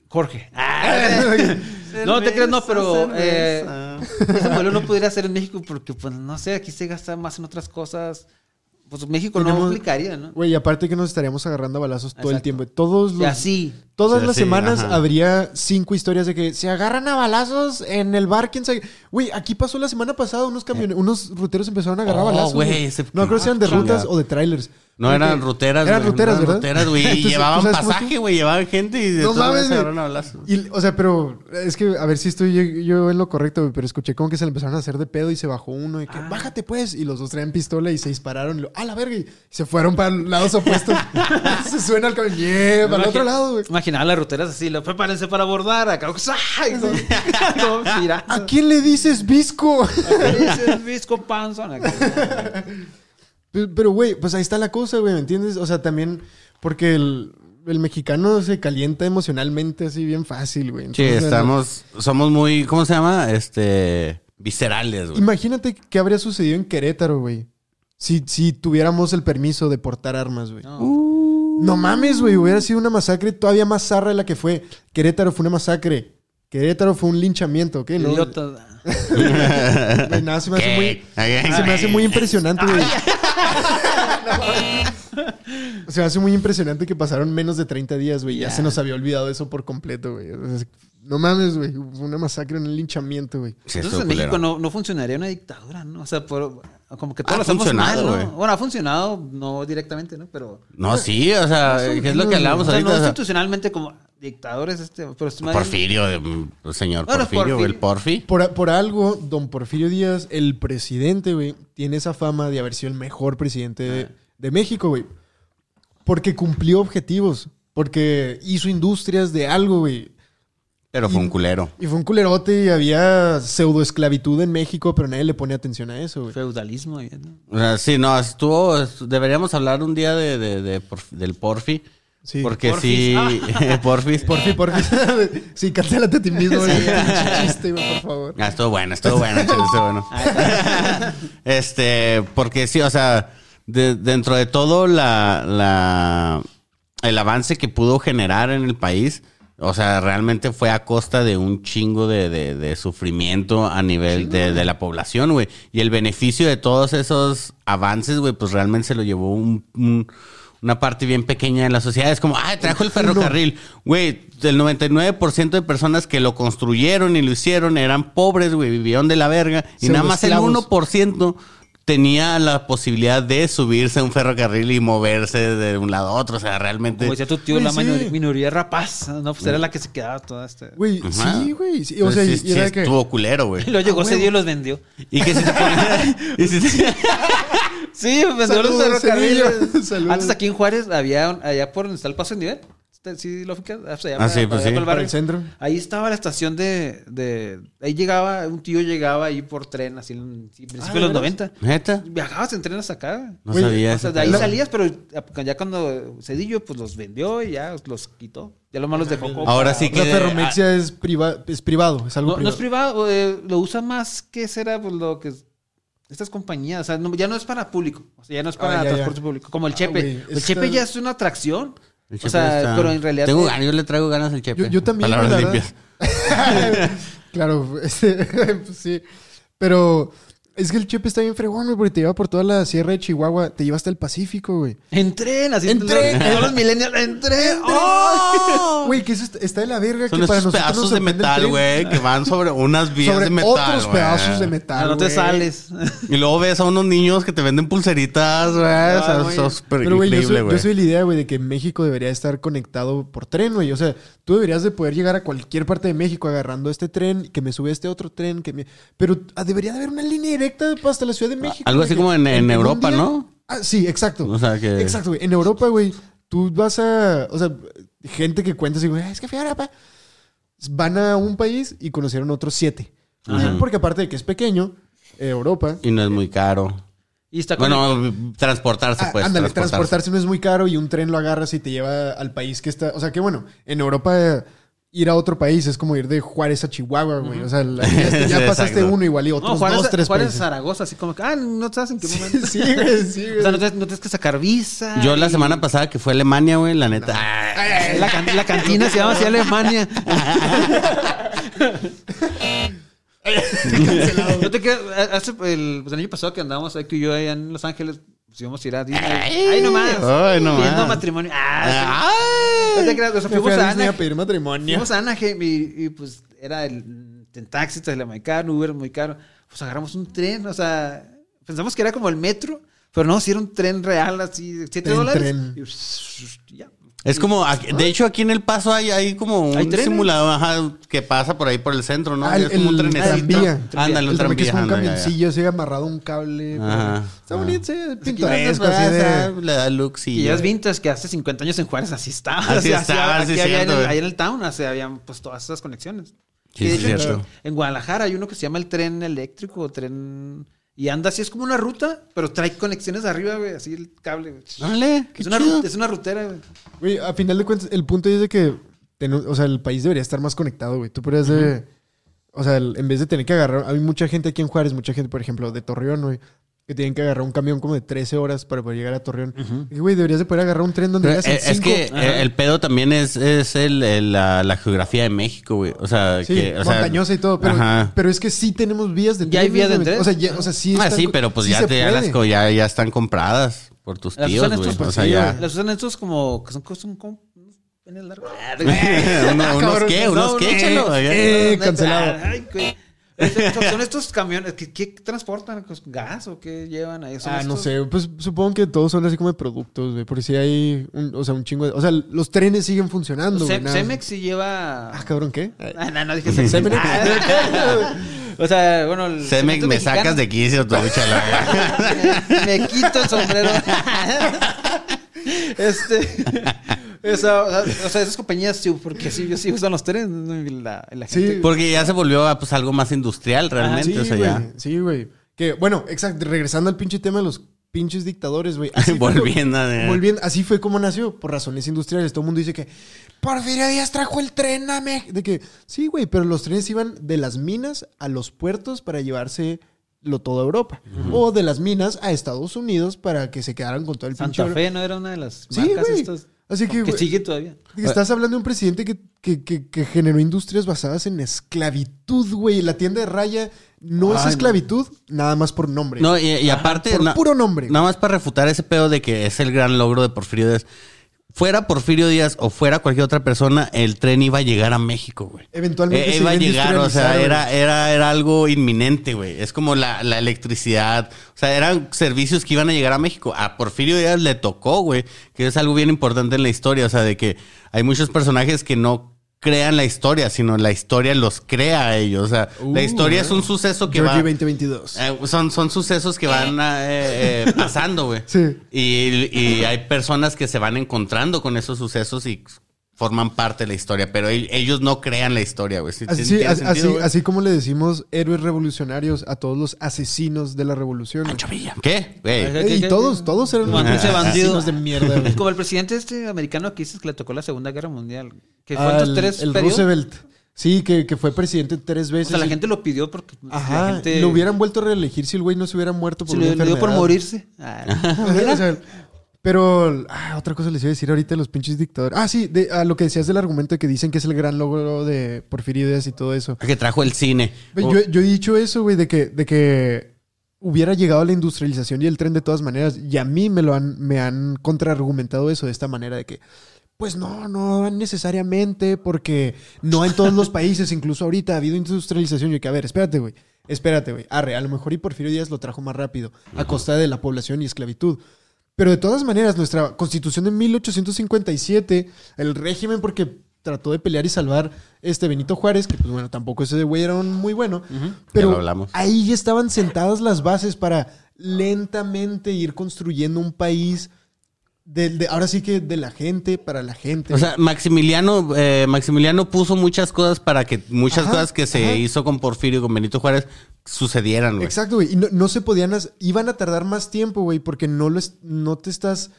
Jorge. no te creas, no, pero eh, ese modelo no pudiera ser en México porque, pues, no sé, aquí se gasta más en otras cosas. Pues México no Tenemos- aplicaría, ¿no? Güey, y aparte que nos estaríamos agarrando a balazos todo el tiempo. Todos Y los, así. todas Sí, las sí, semanas ajá. habría cinco historias de que se agarran a balazos en el bar, quién sabe. Güey, aquí pasó la semana pasada, unos camiones, unos ruteros empezaron a agarrar Oh, balazos. No creo si eran de rutas o de trailers. No eran ruteras, Eran güey, ruteras, eran ¿verdad? ruteras, güey. Y Entonces, ¿tú llevaban sabes cómo pasaje, güey. Llevaban gente y de No maneras mames, se güey. agarraron a balazos. Y, o sea, pero es que a ver si estoy yo, yo en lo correcto, güey, pero escuché como que se le empezaron a hacer de pedo y se bajó uno y que Ah. bájate pues. Y los dos traían pistola y se dispararon. Y lo, a la verga. Y se fueron para lados opuestos. se suena el camión. Yeah, para el otro lado, güey. Imaginaba las ruteras así, lo prepárense para abordar acá. Todo- todo girando. ¿A quién le dices visco? Acá dice el Visco Panzón. acá. Pero, güey, pues ahí está la cosa, güey, ¿me entiendes? O sea, también porque el, el mexicano se calienta emocionalmente así bien fácil, güey. Sí, estamos, somos muy, ¿cómo se llama? Este, viscerales, güey. Imagínate qué habría sucedido en Querétaro, güey. Si, si tuviéramos el permiso de portar armas, güey. No. No mames, güey. Hubiera sido una masacre todavía más zarra de la que fue. Querétaro fue una masacre. Querétaro fue un linchamiento, ¿ok? No, Idiota. Güey, nada, se me hace muy... Se me hace muy impresionante, güey. Se me hace muy impresionante que pasaron menos de 30 días, güey. Ya se nos había olvidado eso por completo, güey. No mames, güey. Fue una masacre en el linchamiento, güey. Sí, Entonces en México no, no funcionaría una dictadura, ¿no? O sea, por, como que Ha todos hacemos funcionado, mal, güey. ¿no? Bueno, ha funcionado, no directamente, ¿no? Pero... No, sí, o sea, ¿qué es lo que hablábamos O sea, ahorita? no O sea, institucionalmente como dictadores, este... Pero es bien- Porfirio, el señor Bueno, Porfirio, Porfirio. el Porfi. Por, por algo, don Porfirio Díaz, el presidente, güey, tiene esa fama de haber sido el mejor presidente de, de México, güey. Porque cumplió objetivos. Porque hizo industrias de algo, güey. Pero fue un culero. Y fue un culerote y había pseudoesclavitud en México, pero nadie le pone atención a eso, güey. Feudalismo. ¿no? O sea, sí, no, estuvo. estu- Deberíamos hablar un día de, de- de porf- del Porfi. Sí. Porque Porfis. sí. Porfis. Porfi, porfi. sí, cancélate a ti mismo. Pinche chiste, por favor. Ah, estuvo bueno, estuvo bueno, estuvo bueno. este, porque sí, o sea, de- dentro de todo la, la, el avance que pudo generar en el país, o sea, realmente fue a costa de un chingo de, de- de sufrimiento a nivel de, de la población, güey. Y el beneficio de todos esos avances, güey, pues realmente se lo llevó un- un- una parte bien pequeña de la sociedad. Es como, ah, trajo el ferrocarril. Güey, el 99% de personas que lo construyeron y lo hicieron eran pobres, güey, vivieron de la verga. Y nada más el Pseudoesclavos. 1% tenía la posibilidad de subirse a un ferrocarril y moverse de un lado a otro. O sea, realmente... Como decía tu tío, Güey, la sí. minor- minoría rapaz. No, pues era la que se quedaba toda esta. Güey, Ajá. sí, güey. sí, o sea, sí, y sí era que... estuvo culero, güey. Y luego llegó Ah, huevo. día y los vendió. Y que si te ponía- y si te- Sí, los Saludos, ferrocarriles. Antes aquí en Juárez había un- allá por donde está el paso de nivel. Este, Sí, lo? Ah, pues allá Ah, para- sí, pues sí. el Para barrio. el centro. Ahí estaba la estación de, de... Ahí llegaba, un tío llegaba ahí por tren, así en sí, principios de los ¿de 90. ¿Neta? Viajabas en tren hasta acá. No Güey, sabía O sea, de ahí La- salías, pero ya cuando Cedillo pues los vendió y ya los quitó. Ya lo más los dejó como Ahora para- sí La que- ferromexia es, priva- es privado, es algo No, no es privado. privado, eh, lo usa más que será pues, lo que es- estas compañías, o sea, no- ya no es para público, o sea, ya no es para Ah, ya, ya. transporte público, como el Ah, Chepe. el está- Chepe ya es una atracción. El O Chepe sea, está- pero en realidad Tengo te- ganas, yo le traigo ganas al Chepe. Yo, yo también, Palabras limpias. claro, este, pues sí. Pero es que el Chepe está bien fregón, güey, porque te lleva por toda la sierra de Chihuahua. Te lleva hasta el Pacífico, güey. En tren, así En tren. Todos los millennials, en tren. ¡Oh! Güey, que eso está- está de la verga. Son que para esos nosotros pedazos nos de metal, güey, que van sobre unas vías Sobre de metal. otros güey. pedazos de metal. Ah, no te sales. Y luego ves a unos niños que te venden pulseritas, güey. o sea, güey. eso es súper Pero, güey, yo increíble, soy, güey. yo soy la idea, güey, de que México debería estar conectado por tren, güey. O sea, tú deberías de poder llegar a cualquier parte de México agarrando este tren, que me sube este otro tren, que me... Pero ah, debería de haber una línea directa hasta la Ciudad de México. Algo así como en- Europa, ¿no? Ah, sí, exacto. O sea, que- Exacto, güey. En Europa, güey, tú vas a... O sea, gente que cuenta así, güey, "Ah, es que fui a Europa. Van a un país y conocieron otros siete. Ajá. Porque aparte de que es pequeño, eh, Europa... Y no es muy caro. Y está Bueno, transportarse, Ah, pues. ándale, transportarse. no es muy caro y un tren lo agarras y te lleva al país que está. O sea que bueno, en Europa eh, ir a otro país es como ir de Juárez a Chihuahua, güey. O sea, la- ya, ya Sí, pasaste exacto. uno igual y otros No, Juárez, dos, tres Juárez países. Zaragoza, así como que, ah, no sabes en qué momento. Sí, güey, sí, güey. O sea, no, te- no tienes que sacar visa. Yo la semana pasada que fue a Alemania, güey, la neta. ay, La, can- la cantina se llama así Alemania. no te quedas. Hace el, pues, el año pasado que andábamos aquí y yo allá en Los Ángeles, pues íbamos a ir a Disney. Ay, nomás. Ay, nomás. Viendo matrimonio. Ah, Ay. no te creas, o sea, fuimos a a Disney a pedir matrimonio. Fuimos a Anaheim y, y, pues era el, en taxi, te muy caro, Uber muy caro. Pues agarramos un tren, o sea, pensamos que era como el metro, pero no, si era un tren real, así, de 7 Tren, dólares. tren. Y, ya. Es como, aquí- de hecho, aquí en El Paso hay, hay como un ¿Hay simulador ajá, que pasa por ahí por el centro, ¿no? Ah, el- es como un trenecito. tranvía. Ándale, un El tren que es tranvía. como un camioncillo así amarrado a un cable. Ajá, Está ajá. bonito, sí, pintoresco, así de... Le da look, sí. Y ya es vintage que hace 50 años en Juárez así estaba. Así O sea, estaba, había en el, ahí en el town, o sea, habían pues todas esas conexiones. Sí, Y de hecho, cierto. En Guadalajara hay uno que se llama el tren eléctrico, o tren... Y anda así, es como una ruta, pero trae conexiones arriba, güey, así el cable, güey. Órale, qué Es una, chido. es una rutera, güey. Güey, a final de cuentas, el punto es de que, ten- o sea, el país debería estar más conectado, güey. Tú podrías de, o sea, el- en vez de tener que agarrar, hay mucha gente aquí en Juárez, mucha gente, por ejemplo, de Torreón, güey, que tienen que agarrar un camión como de 13 horas para poder llegar a Torreón. Y, güey, deberías de poder agarrar un tren donde Pero, llegas en eh, es cinco. que eh, el pedo también es, es el, el- la, la geografía de México, güey. O sea, Sí, que, o sea, montañosa y todo, pero, Ajá. pero es que sí tenemos vías de Ya hay vías de tren. O sea, ya- o sea, sí Ah, están- sí, pero pues sí ya, te, ya, las ya, ya están compradas por tus Las tíos, güey. estos, O sea, sí, ya. güey. Las usan estos como... Que son, son como... unos penes largos. Uno- unos cabrón, qué, no, unos no, qué, no, eh, cancelado. Ay, güey. Estos- Son estos camiones. ¿Qué, qué transportan? ¿Pues ¿Gas o qué llevan ahí? Ah, no sé, pues supongo que todos son así como de productos, güey. Porque si hay, un- o sea, un chingo de... O sea, los trenes siguen funcionando, güey. Cemex sí lleva... Ah, cabrón, ¿qué? Ah, no, no dije Cemex. Cemex. o sea, bueno... el Cemex, me mexicano. sacas de quicio, tu chalo. me quito el sombrero. este. O sea, o sea, o sea, esas compañías sí, porque sí, yo sí usan los trenes. La, la Sí. Porque ya se volvió a, pues, algo más industrial realmente. Sí, o sea, güey. ya. Sí, güey. Que, bueno, exacto. Regresando al pinche tema de los pinches dictadores, güey. Así fue Volviendo volviendo- Así fue como nació, por razones industriales. Todo el mundo dice que Porfirio Díaz trajo el tren a México. De que, sí, güey, pero los trenes iban de las minas a los puertos para llevarse lo todo a Europa. O de las minas a Estados Unidos para que se quedaran con todo el pinche Santa oro. Fe no era una de las Sí, marcas güey. estas. Así que, Que güey, sigue todavía. Estás hablando de un presidente que, que- que- que generó industrias basadas en esclavitud, güey. La tienda de raya no es no. esclavitud, nada más por nombre. No, y, y aparte, por na- puro nombre. nada más para refutar ese pedo de que es el gran logro de Porfirio Díaz. Fuera Porfirio Díaz o fuera cualquier otra persona, el tren iba a llegar a México, güey. Eventualmente Eh, iba a iba a llegar, o sea, era, era, era algo inminente, güey. Es como la, la electricidad. O sea, eran servicios que iban a llegar a México. A Porfirio Díaz le tocó, güey, que es algo bien importante en la historia. O sea, de que hay muchos personajes que no crean la historia, sino la historia los crea a ellos. O sea, la Uh, historia es un suceso que Georgie va... 2022. Eh, son, son sucesos que van eh, eh, pasando, güey. Sí. Y, y hay personas que se van encontrando con esos sucesos y forman parte de la historia, pero el- ellos no crean la historia, güey. ¿Sí- Así, güey? como le decimos héroes revolucionarios a todos los asesinos de la revolución. güey. Pancho Villa. ¿Qué? Güey. Y ¿Qué- todos, todos eran Como ese bandido. asesinos de mierda. güey. Como el presidente este americano que dices que le tocó la Segunda Guerra Mundial. Que fue el- tres el periodos. Roosevelt. Sí, que, que fue presidente tres O veces. sea, la y- gente lo pidió porque pues, Ajá, la gente... lo hubieran vuelto a reelegir si el güey no se hubiera muerto por Se una le, dio por enfermedad. morirse. Ah, O pero ah, otra cosa les iba a decir ahorita de los pinches dictadores. Ah, sí, de, a lo que decías del argumento de que dicen que es el gran logro de Porfirio Díaz y todo eso. Que trajo el cine. Yo, yo he dicho eso, güey, de que, de que hubiera llegado la industrialización y el tren de todas maneras. Y a mí me lo han, me han contraargumentado eso de esta manera de que, pues no, no necesariamente, porque no en todos los países, incluso ahorita ha habido industrialización. Yo que, a ver, espérate, güey. Espérate, güey. Arre, a lo mejor y Porfirio Díaz lo trajo más rápido, a costa de la población y esclavitud. Pero de todas maneras, nuestra constitución de 1857, el régimen, porque trató de pelear y salvar este Benito Juárez, que pues bueno, tampoco ese güey era un muy bueno, pero lo hablamos. ahí ya estaban sentadas las bases para lentamente ir construyendo un país de, de- ahora sí que de la gente para la gente. O sea, Maximiliano, eh, Maximiliano puso muchas cosas para que muchas Ajá, cosas que se ajá. hizo con Porfirio y con Benito Juárez sucedieran, güey. Exacto, güey. Y no, no se podían, iban a tardar más tiempo, güey, porque no, lo es- no te estás...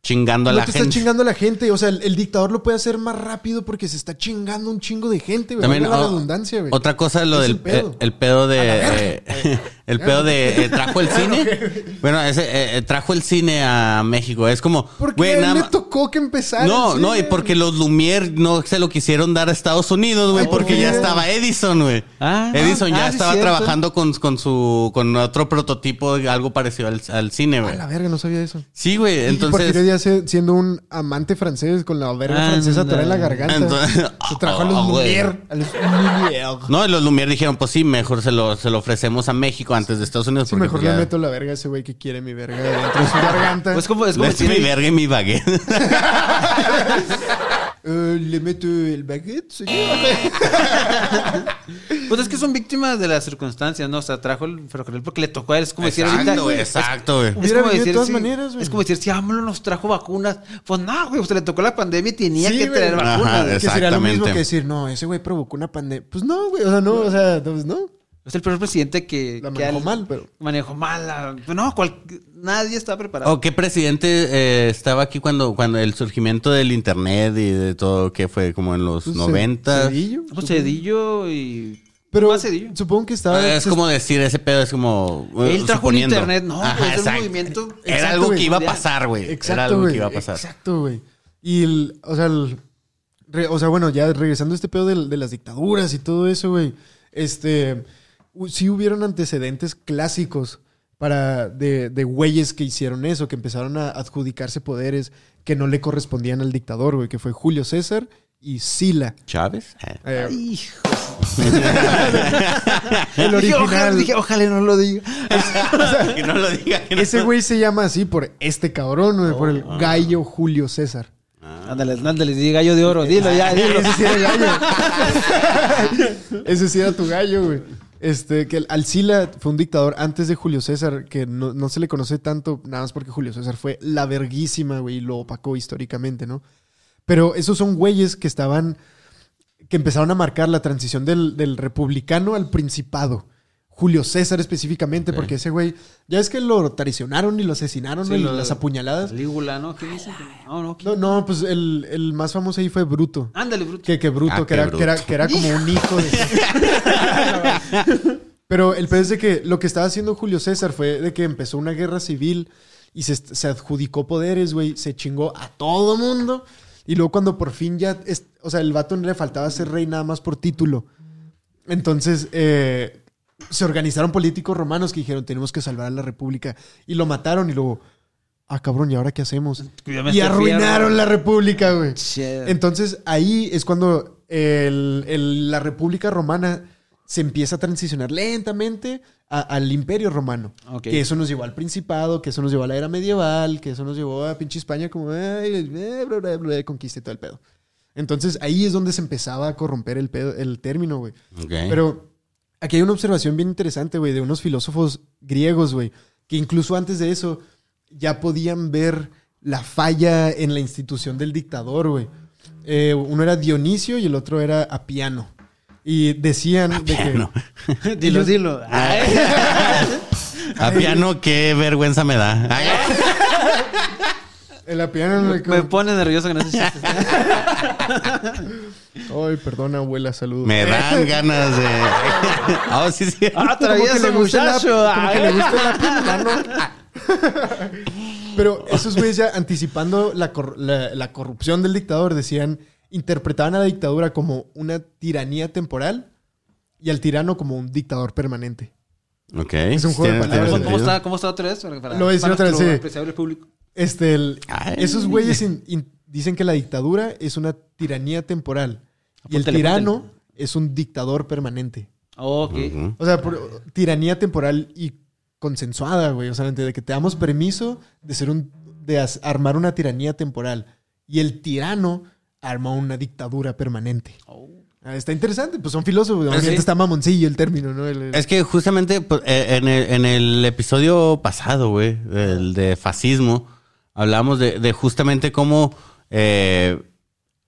Chingando a no la te gente. está chingando a la gente. O sea, el, el dictador lo puede hacer más rápido porque se está chingando un chingo de gente, güey. También, la redundancia, güey. Otra cosa es lo Es del el pedo. el pedo de eh, el pedo de eh, trajo el cine. Bueno, ese eh, eh, trajo el cine a México. Es como, Porque güey, nada ma- tocó que empezara. No, el no, y cine, porque los Lumière no se lo quisieron dar a Estados Unidos, güey, porque ¿por ya estaba Edison, güey. Ah, Edison ya ah, sí, estaba cierto. trabajando con, con su con otro prototipo, algo parecido al, al cine, A güey. la verga, no sabía eso. Sí, güey, Y Porfirio entonces Díaz se- siendo un amante francés con la verga Ah, francesa en la garganta. Entonces- se trajo a los Ah, güey. Lumière. A los Lumière. no, y los Lumière dijeron, pues sí, mejor se lo, se lo ofrecemos a México antes de Estados Unidos. Sí, porque, mejor pues, le ya- meto la verga a ese güey que quiere mi verga dentro de su garganta. Pues como, es como Le eché mi verga y mi baguette. Eh, le meto el baguette, señor. pues es que son víctimas de las circunstancias, ¿no? O sea, trajo el ferrocarril porque le tocó a él. Es como decir ahorita. Exacto, güey, es- exacto, güey. Es Hubiera como venido de decir, todas sí, maneras, güey. Es como decir, si AMLO nos trajo vacunas. Pues no, güey, usted le tocó la pandemia y tenía Sí, que güey. Ajá, vacunas. güey. Que sería lo mismo Exactamente. que decir, no, ese güey provocó una pandemia. Pues no, güey. O sea, no, o sea, pues no. Es el peor presidente que. La que manejó al- mal, pero- Manejó mal. la- No, cual- nadie está preparado. ¿O qué presidente eh, estaba aquí cuando, cuando el surgimiento del internet y de todo, que fue como en los Pues, 90? Cedillo, Pues. Cedillo y. Pero más supongo que estaba. Ah, es como decir ese pedo, es como. eh, Él trajo el internet, no, güey, es un movimiento- Era Exacto, algo que iba a pasar, güey. Era algo que iba a pasar. Exacto, güey. Y el, o sea, el- re- o sea, bueno, ya regresando a este pedo de, las dictaduras y todo eso, güey. Este, sí hubieron antecedentes clásicos para de, de güeyes que hicieron eso, que empezaron a adjudicarse poderes que no le correspondían al dictador, güey, que fue Julio César y Sila. ¿Chávez? Eh. Eh, Ay, hijo. el Dije, ojalá, original. dije, ojalá no lo diga. que no lo diga. que no- Ese güey se llama así por este cabrón, güey, por el Oh. gallo Julio César. Ándale, ándale, di gallo de oro. Dilo ya, dilo. Ese sí era el gallo. Ese sí era tu gallo, güey. Este, que Alcila fue un dictador antes de Julio César, que no, no se le conoce tanto, nada más porque Julio César fue la verguísima, güey, y lo opacó históricamente, ¿no? Pero esos son güeyes que estaban, que empezaron a marcar la transición del, del republicano al principado. Julio César específicamente, porque ese güey, ya es que lo traicionaron y lo asesinaron. Y lo- las apuñaladas. Calígula, ¿no? ¿Quién dice? No, no. ¿quién? No, no, pues el, el más famoso ahí fue Bruto. Ándale, bruto. Que, que Bruto, Ah, que, qué era, bruto. Que, era, que era como un hijo de... Pero el peor es de que lo que estaba haciendo Julio César fue de que empezó una guerra civil y se, se adjudicó poderes, güey. Se chingó a todo mundo. Y luego cuando por fin ya... es- o sea, el vato no le faltaba ser rey nada más por título. Entonces, eh, se organizaron políticos romanos que dijeron, tenemos que salvar a la república. Y lo mataron y luego... Ah, cabrón, ¿y ahora qué hacemos? Y arruinaron la república, güey. Shit. Entonces ahí es cuando el- el- la República Romana se empieza a transicionar lentamente a- al Imperio Romano. Que eso nos llevó al Principado, que eso nos llevó a la era medieval, que eso nos llevó a pinche España como ay, eh, bla, bla, bla, conquista y todo el pedo. Entonces ahí es donde se empezaba a corromper el, pedo- el término, güey. Pero aquí hay una observación bien interesante, güey, de unos filósofos griegos, güey, que incluso antes de eso ya podían ver la falla en la institución del dictador, güey. Eh, uno era Dionisio y el otro era Apiano. Y decían de que... Dilo, dilo. Ay. A piano, qué vergüenza me da. Ay, El Apiano... no le- Me pone nervioso con esos chistes. Ay, perdona, abuela, saludos. me dan ganas de. Ah, sí, sí. Ah, le gusta la- muchacho. como que Ay. le gusta la piano, Pero esos güeyes ya anticipando la, cor- la- la corrupción del dictador decían, interpretaban a la dictadura como una tiranía temporal y al tirano como un dictador permanente. Ok. Es un juego de palabras, ¿Cómo, cómo está, ¿Cómo está otra vez? Para- Lo voy a decir otra vez, sí. público. Este, el- esos güeyes in- in- dicen que la dictadura es una tiranía temporal y el tirano apúntale. es un dictador permanente. Ok. O sea, por- tiranía temporal y consensuada, güey. O sea, de que te damos permiso de ser un. de as- armar una tiranía temporal. Y el tirano arma una dictadura permanente. Oh. Ah, está interesante, pues son filósofos. Ah, Obviamente sí. está mamoncillo el término, ¿no? El- el- Es que justamente pues, eh, en, el, en el episodio pasado, güey, el de fascismo, hablamos de, de justamente cómo eh,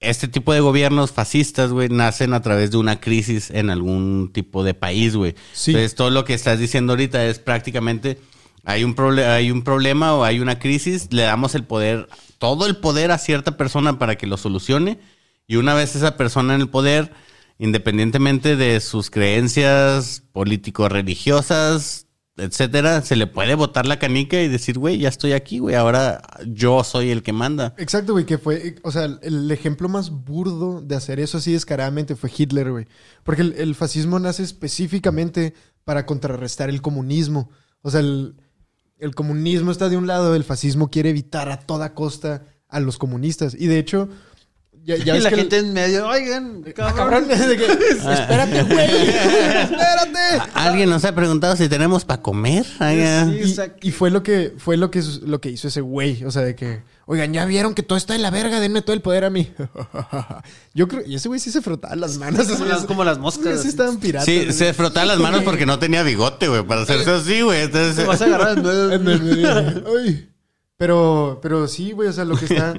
este tipo de gobiernos fascistas, güey, nacen a través de una crisis en algún tipo de país, güey. Sí. Entonces, todo lo que estás diciendo ahorita es prácticamente hay un, hay un problema o hay una crisis, le damos el poder, todo el poder a cierta persona para que lo solucione. Y una vez esa persona en el poder, independientemente de sus creencias político-religiosas, etcétera, se le puede botar la canica y decir, güey, ya estoy aquí, güey, ahora yo soy el que manda. Exacto, güey, que fue, o sea, el ejemplo más burdo de hacer eso así descaradamente fue Hitler, güey. Porque el, el fascismo nace específicamente para contrarrestar el comunismo. O sea, el, el comunismo está de un lado, el fascismo quiere evitar a toda costa a los comunistas. Y de hecho, ya, ya y ves la que el- gente en medio, oigan, Ah, cabrón. cabrón, de que, espérate, güey, espérate. ¿Alguien nos ha preguntado si tenemos para comer? Ay. Sí. Y, fue lo que fue lo que lo que hizo ese güey, o sea, de que, oigan, ya vieron que todo está en la verga, denme todo el poder a mí. Yo creo, y ese güey sí se frotaba las manos, Como las, como las moscas. Sí, estaban piratas. Sí, güey. se frotaba las manos porque no tenía bigote, güey, para hacerse así, güey. Entonces, Te vas a agarrar en medio. En el medio. Ay. Pero, pero sí, güey, o sea, lo que está.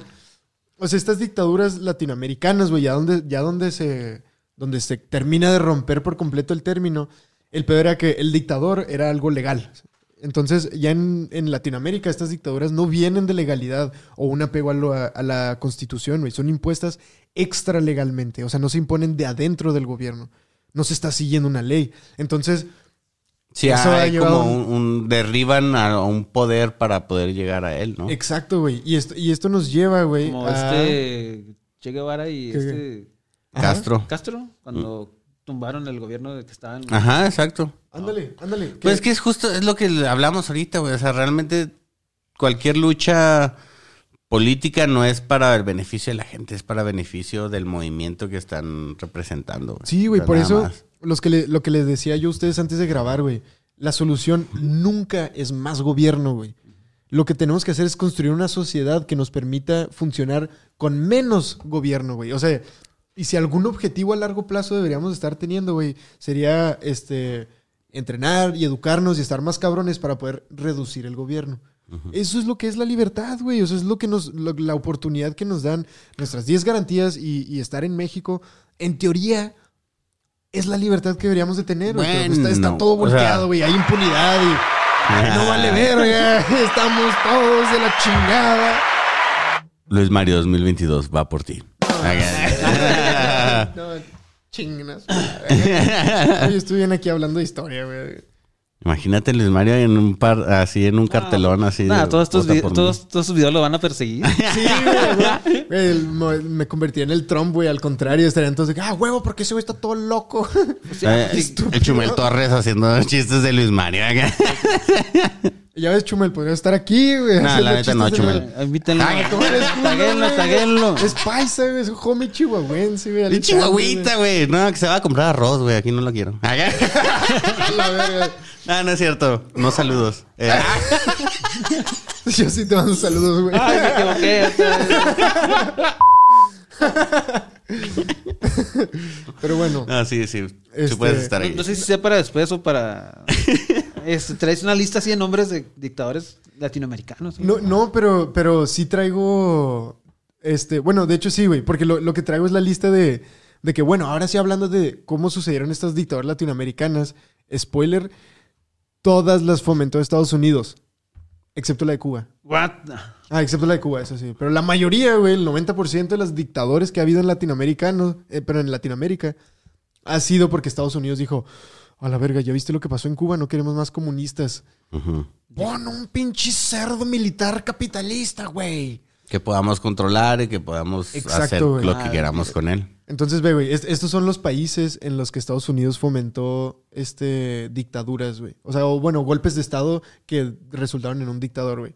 O sea, estas dictaduras latinoamericanas, güey, ya donde, ya donde se. Donde se termina de romper por completo el término. El peor era que el dictador era algo legal. Entonces, ya en, en Latinoamérica, estas dictaduras no vienen de legalidad o un apego a, lo- a la constitución, güey. Son impuestas extra legalmente. O sea, no se imponen de adentro del gobierno. No se está siguiendo una ley. Entonces, sí, eso ha hay como un- derriban a un poder para poder llegar a él, ¿no? Exacto, güey. Y esto, y esto nos lleva, güey. Como a- este Che Guevara y ¿Qué? este Ajá. Castro. Castro, cuando tumbaron el gobierno de que estaban. Ajá, exacto. Ándale, ándale. Pues es que es justo, es lo que hablamos ahorita, güey. O sea, realmente cualquier lucha política no es para el beneficio de la gente, es para beneficio del movimiento que están representando. güey. Sí, güey, O sea, por eso más. Los que le- lo que les decía yo a ustedes antes de grabar, güey. La solución nunca es más gobierno, güey. Lo que tenemos que hacer es construir una sociedad que nos permita funcionar con menos gobierno, güey. O sea, y si algún objetivo a largo plazo deberíamos estar teniendo, güey, sería este entrenar y educarnos y estar más cabrones para poder reducir el gobierno. Eso es lo que es la libertad, güey. O sea, es lo que nos, lo- la oportunidad que nos dan nuestras 10 garantías y, y estar en México. En teoría, es la libertad que deberíamos de tener. está, todo o sea- volteado, güey. Hay impunidad y no vale verga. Estamos todos de la chingada. Luis Mario 2022 va por ti. No, chingas. Oye, estoy bien aquí hablando de historia, güey. Imagínate Luis Mario en un par, así en un cartelón así. De, todos estos, todos, todos sus videos lo van a perseguir. Sí, güey. güey. El- mo- me convertí en el Trump, güey. Al contrario, de que, ah, huevo, porque ese güey está todo loco. Eh, el Chumel Torres haciendo chistes de Luis Mario. ya ves, Chumel, podría estar aquí, güey. Nah, la neta no, Chumel. Invítenlo. Ay, ¿Cómo eres culo, Taguenlo, taguenlo. Es paisa, güey. Es un homie chihuahuense, güey. Y Alexander, chihuahuita, güey. No, que se va a comprar arroz, güey. Aquí no lo quiero. güey. La verga. ah, no es cierto. No saludos. Eh, Yo sí te mando saludos, güey. Ay, me equivoqué. Pero bueno. ah, sí, sí. Sí Este, puedes estar No, ahí. no sé si sea para después o para. Traes una lista así de nombres de dictadores latinoamericanos. No, no, pero, pero sí traigo. Este, bueno, de hecho sí, güey. Porque lo, lo que traigo es la lista de, de que, bueno, ahora sí hablando de cómo sucedieron estas dictaduras latinoamericanas. Spoiler: todas las fomentó Estados Unidos. Excepto la de Cuba. What? Ah, excepto la de Cuba, eso sí. Pero la mayoría, güey, el 90% de los dictadores que ha habido en latinoamericanos, eh, pero en Latinoamérica, ha sido porque Estados Unidos dijo, a la verga, ¿ya viste lo que pasó en Cuba? No queremos más comunistas. Pon un pinche cerdo militar capitalista, güey. Que podamos controlar y que podamos Exacto, hacer güey. lo que Ah, queramos con él. Entonces, ve, güey, est- estos son los países en los que Estados Unidos fomentó este, dictaduras, güey. O sea, o, bueno, golpes de Estado que resultaron en un dictador, güey.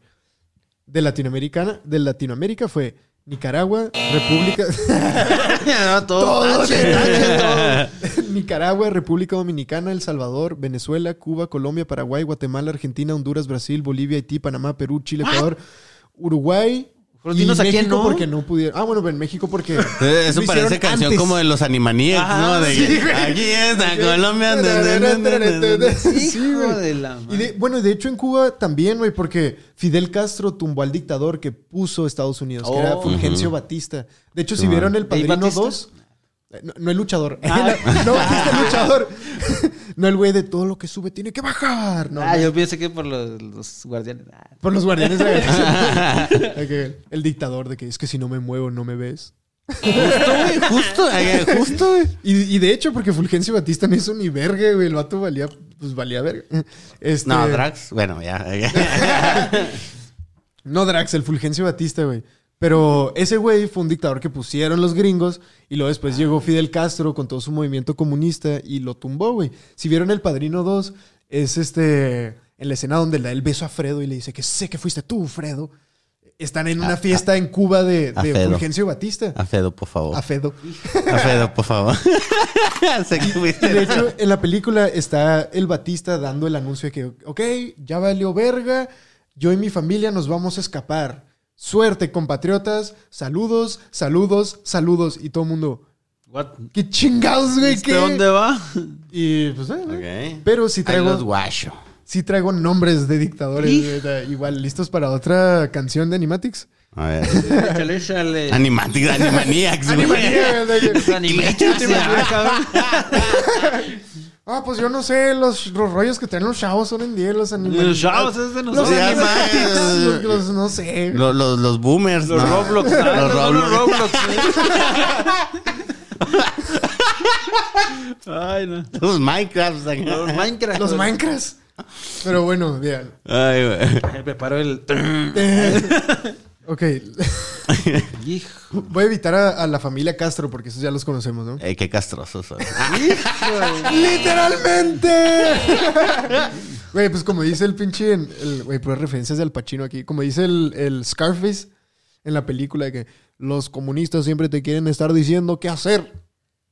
De Latinoamericana, de Latinoamérica fue Nicaragua, República... No, todo. Todo, tache, güey. tache, todo. Nicaragua, República Dominicana, El Salvador, Venezuela, Cuba, Colombia, Paraguay, Guatemala, Argentina, Honduras, Brasil, Bolivia, Haití, Panamá, Perú, Chile, Ecuador, Uruguay. Pero dinos a México quién no. porque no pudieron. Ah, bueno, en México porque. Eso lo parece canción antes. como de los Animaniacs, Ajá, ¿no? De sí, aquí está Colombia. Sí, Hijo güey. de la Y de- bueno, de hecho en Cuba también, güey, porque Fidel Castro tumbó al dictador que puso Estados Unidos, que era Oh. Fulgencio. Batista. De hecho, si vieron El ¿Y Padrino Batista? 2, eh, no, no el luchador, Ah. no Batista el luchador, no el güey de todo lo que sube tiene que bajar. No, Ah, no. yo pensé que por los, los guardianes. Ah. Por los guardianes de la galaxia. Que el dictador de que es que si no me muevo no me ves. Justo, güey, justo, eh, justo, güey. Y, y de hecho, porque Fulgencio Batista no hizo ni verga, güey. El vato valía, pues valía verga. Este, No, Drax, bueno, ya. No Drax, el Fulgencio Batista, güey. Pero ese güey fue un dictador que pusieron los gringos y luego después llegó Fidel Castro con todo su movimiento comunista y lo tumbó, güey. Si vieron El Padrino 2, es este en la escena donde le da el beso a Fredo y le dice que sé que fuiste tú, Fredo. Están en una A- fiesta en Cuba de, de. Fulgencio Batista. A Fedo, por favor. A Fedo. A Fedo, por favor. de hecho, en la película está el Batista dando el anuncio de que, ok, ya valió verga, yo y mi familia nos vamos a escapar. Suerte, compatriotas, saludos, saludos, saludos. Y todo el mundo, What? ¿qué chingados, güey? ¿De ¿Qué? dónde va? Y pues, eh, Ok. pero los traigo, guacho. sí traigo nombres de dictadores. Güey, Igual, ¿listos para otra canción de Animatics? A ver. Échale, échale. Animatics, Animaniacs, güey. Ah, cabrón. Ah, pues yo no sé, los, los rollos que traen los chavos son en 10, los animales. Los chavos es de Los nosotros. Los- los- no sé. Los, los, los boomers, Los ¿no? Roblox. ah, Los no, los Roblox. Roblox. Ay, no. Los Minecrafts. acá. Los Minecraft. Los Minecraft. Pero bueno, vean. Ay, güey. Me preparo el. Ok, voy a evitar a, a la familia Castro porque esos ya los conocemos, ¿no? Ey, qué castrosos son. ¡Literalmente! Güey, pues como dice el pinche... El, güey, pero referencias de Al Pacino aquí. Como dice el, el Scarface en la película de que los comunistas siempre te quieren estar diciendo qué hacer.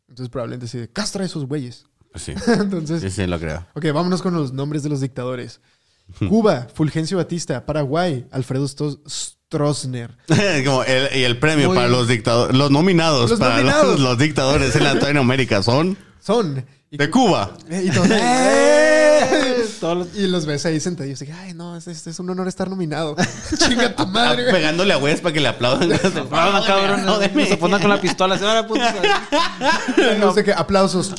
Entonces probablemente se castra a esos güeyes. Sí, Entonces... sí, sí, lo creo. Ok, vámonos con los nombres de los dictadores. Cuba, Fulgencio Batista. Paraguay, Alfredo Stroessner. Como el, y el premio Muy- para los dictadores, los nominados Los para nominados. Los, los dictadores en Latinoamérica son Son... y- de Cuba. Eh, y todos, ¡eh! Todos los- Y los ves ahí sentadillos. y, Ay, no, es, es- un honor estar nominado. Chinga tu madre. Pegándole a güeyes para que le aplaudan. Ah, cabrón, Apláudeme. se ponen con la pistola. Se van a punto. No sé qué, aplausos.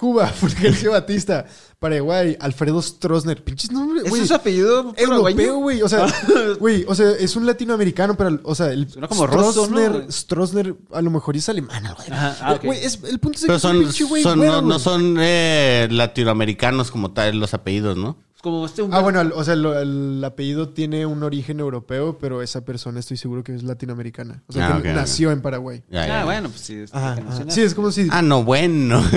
Cuba, Fulgencio Batista. Paraguay, Alfredo Stroessner. Pinches nombres, ¿Ese güey. es su apellido Europeo, güey. O sea, güey, o sea, es un latinoamericano, pero, o sea, el Suena como. Stroessner, Stroessner a lo mejor es ah, ok. Güey, es, el punto es que Pero son, pinche güey son- güero, no, son eh, latinoamericanos como tal los apellidos, ¿no? Como este Ah, bueno, el- o sea, lo- el, apellido tiene un origen europeo, pero esa persona estoy seguro que es latinoamericana. O sea, Ah, que nació en Paraguay. Ah, bueno, pues sí. es que nacional. Sí, es como si... Ah, no, bueno.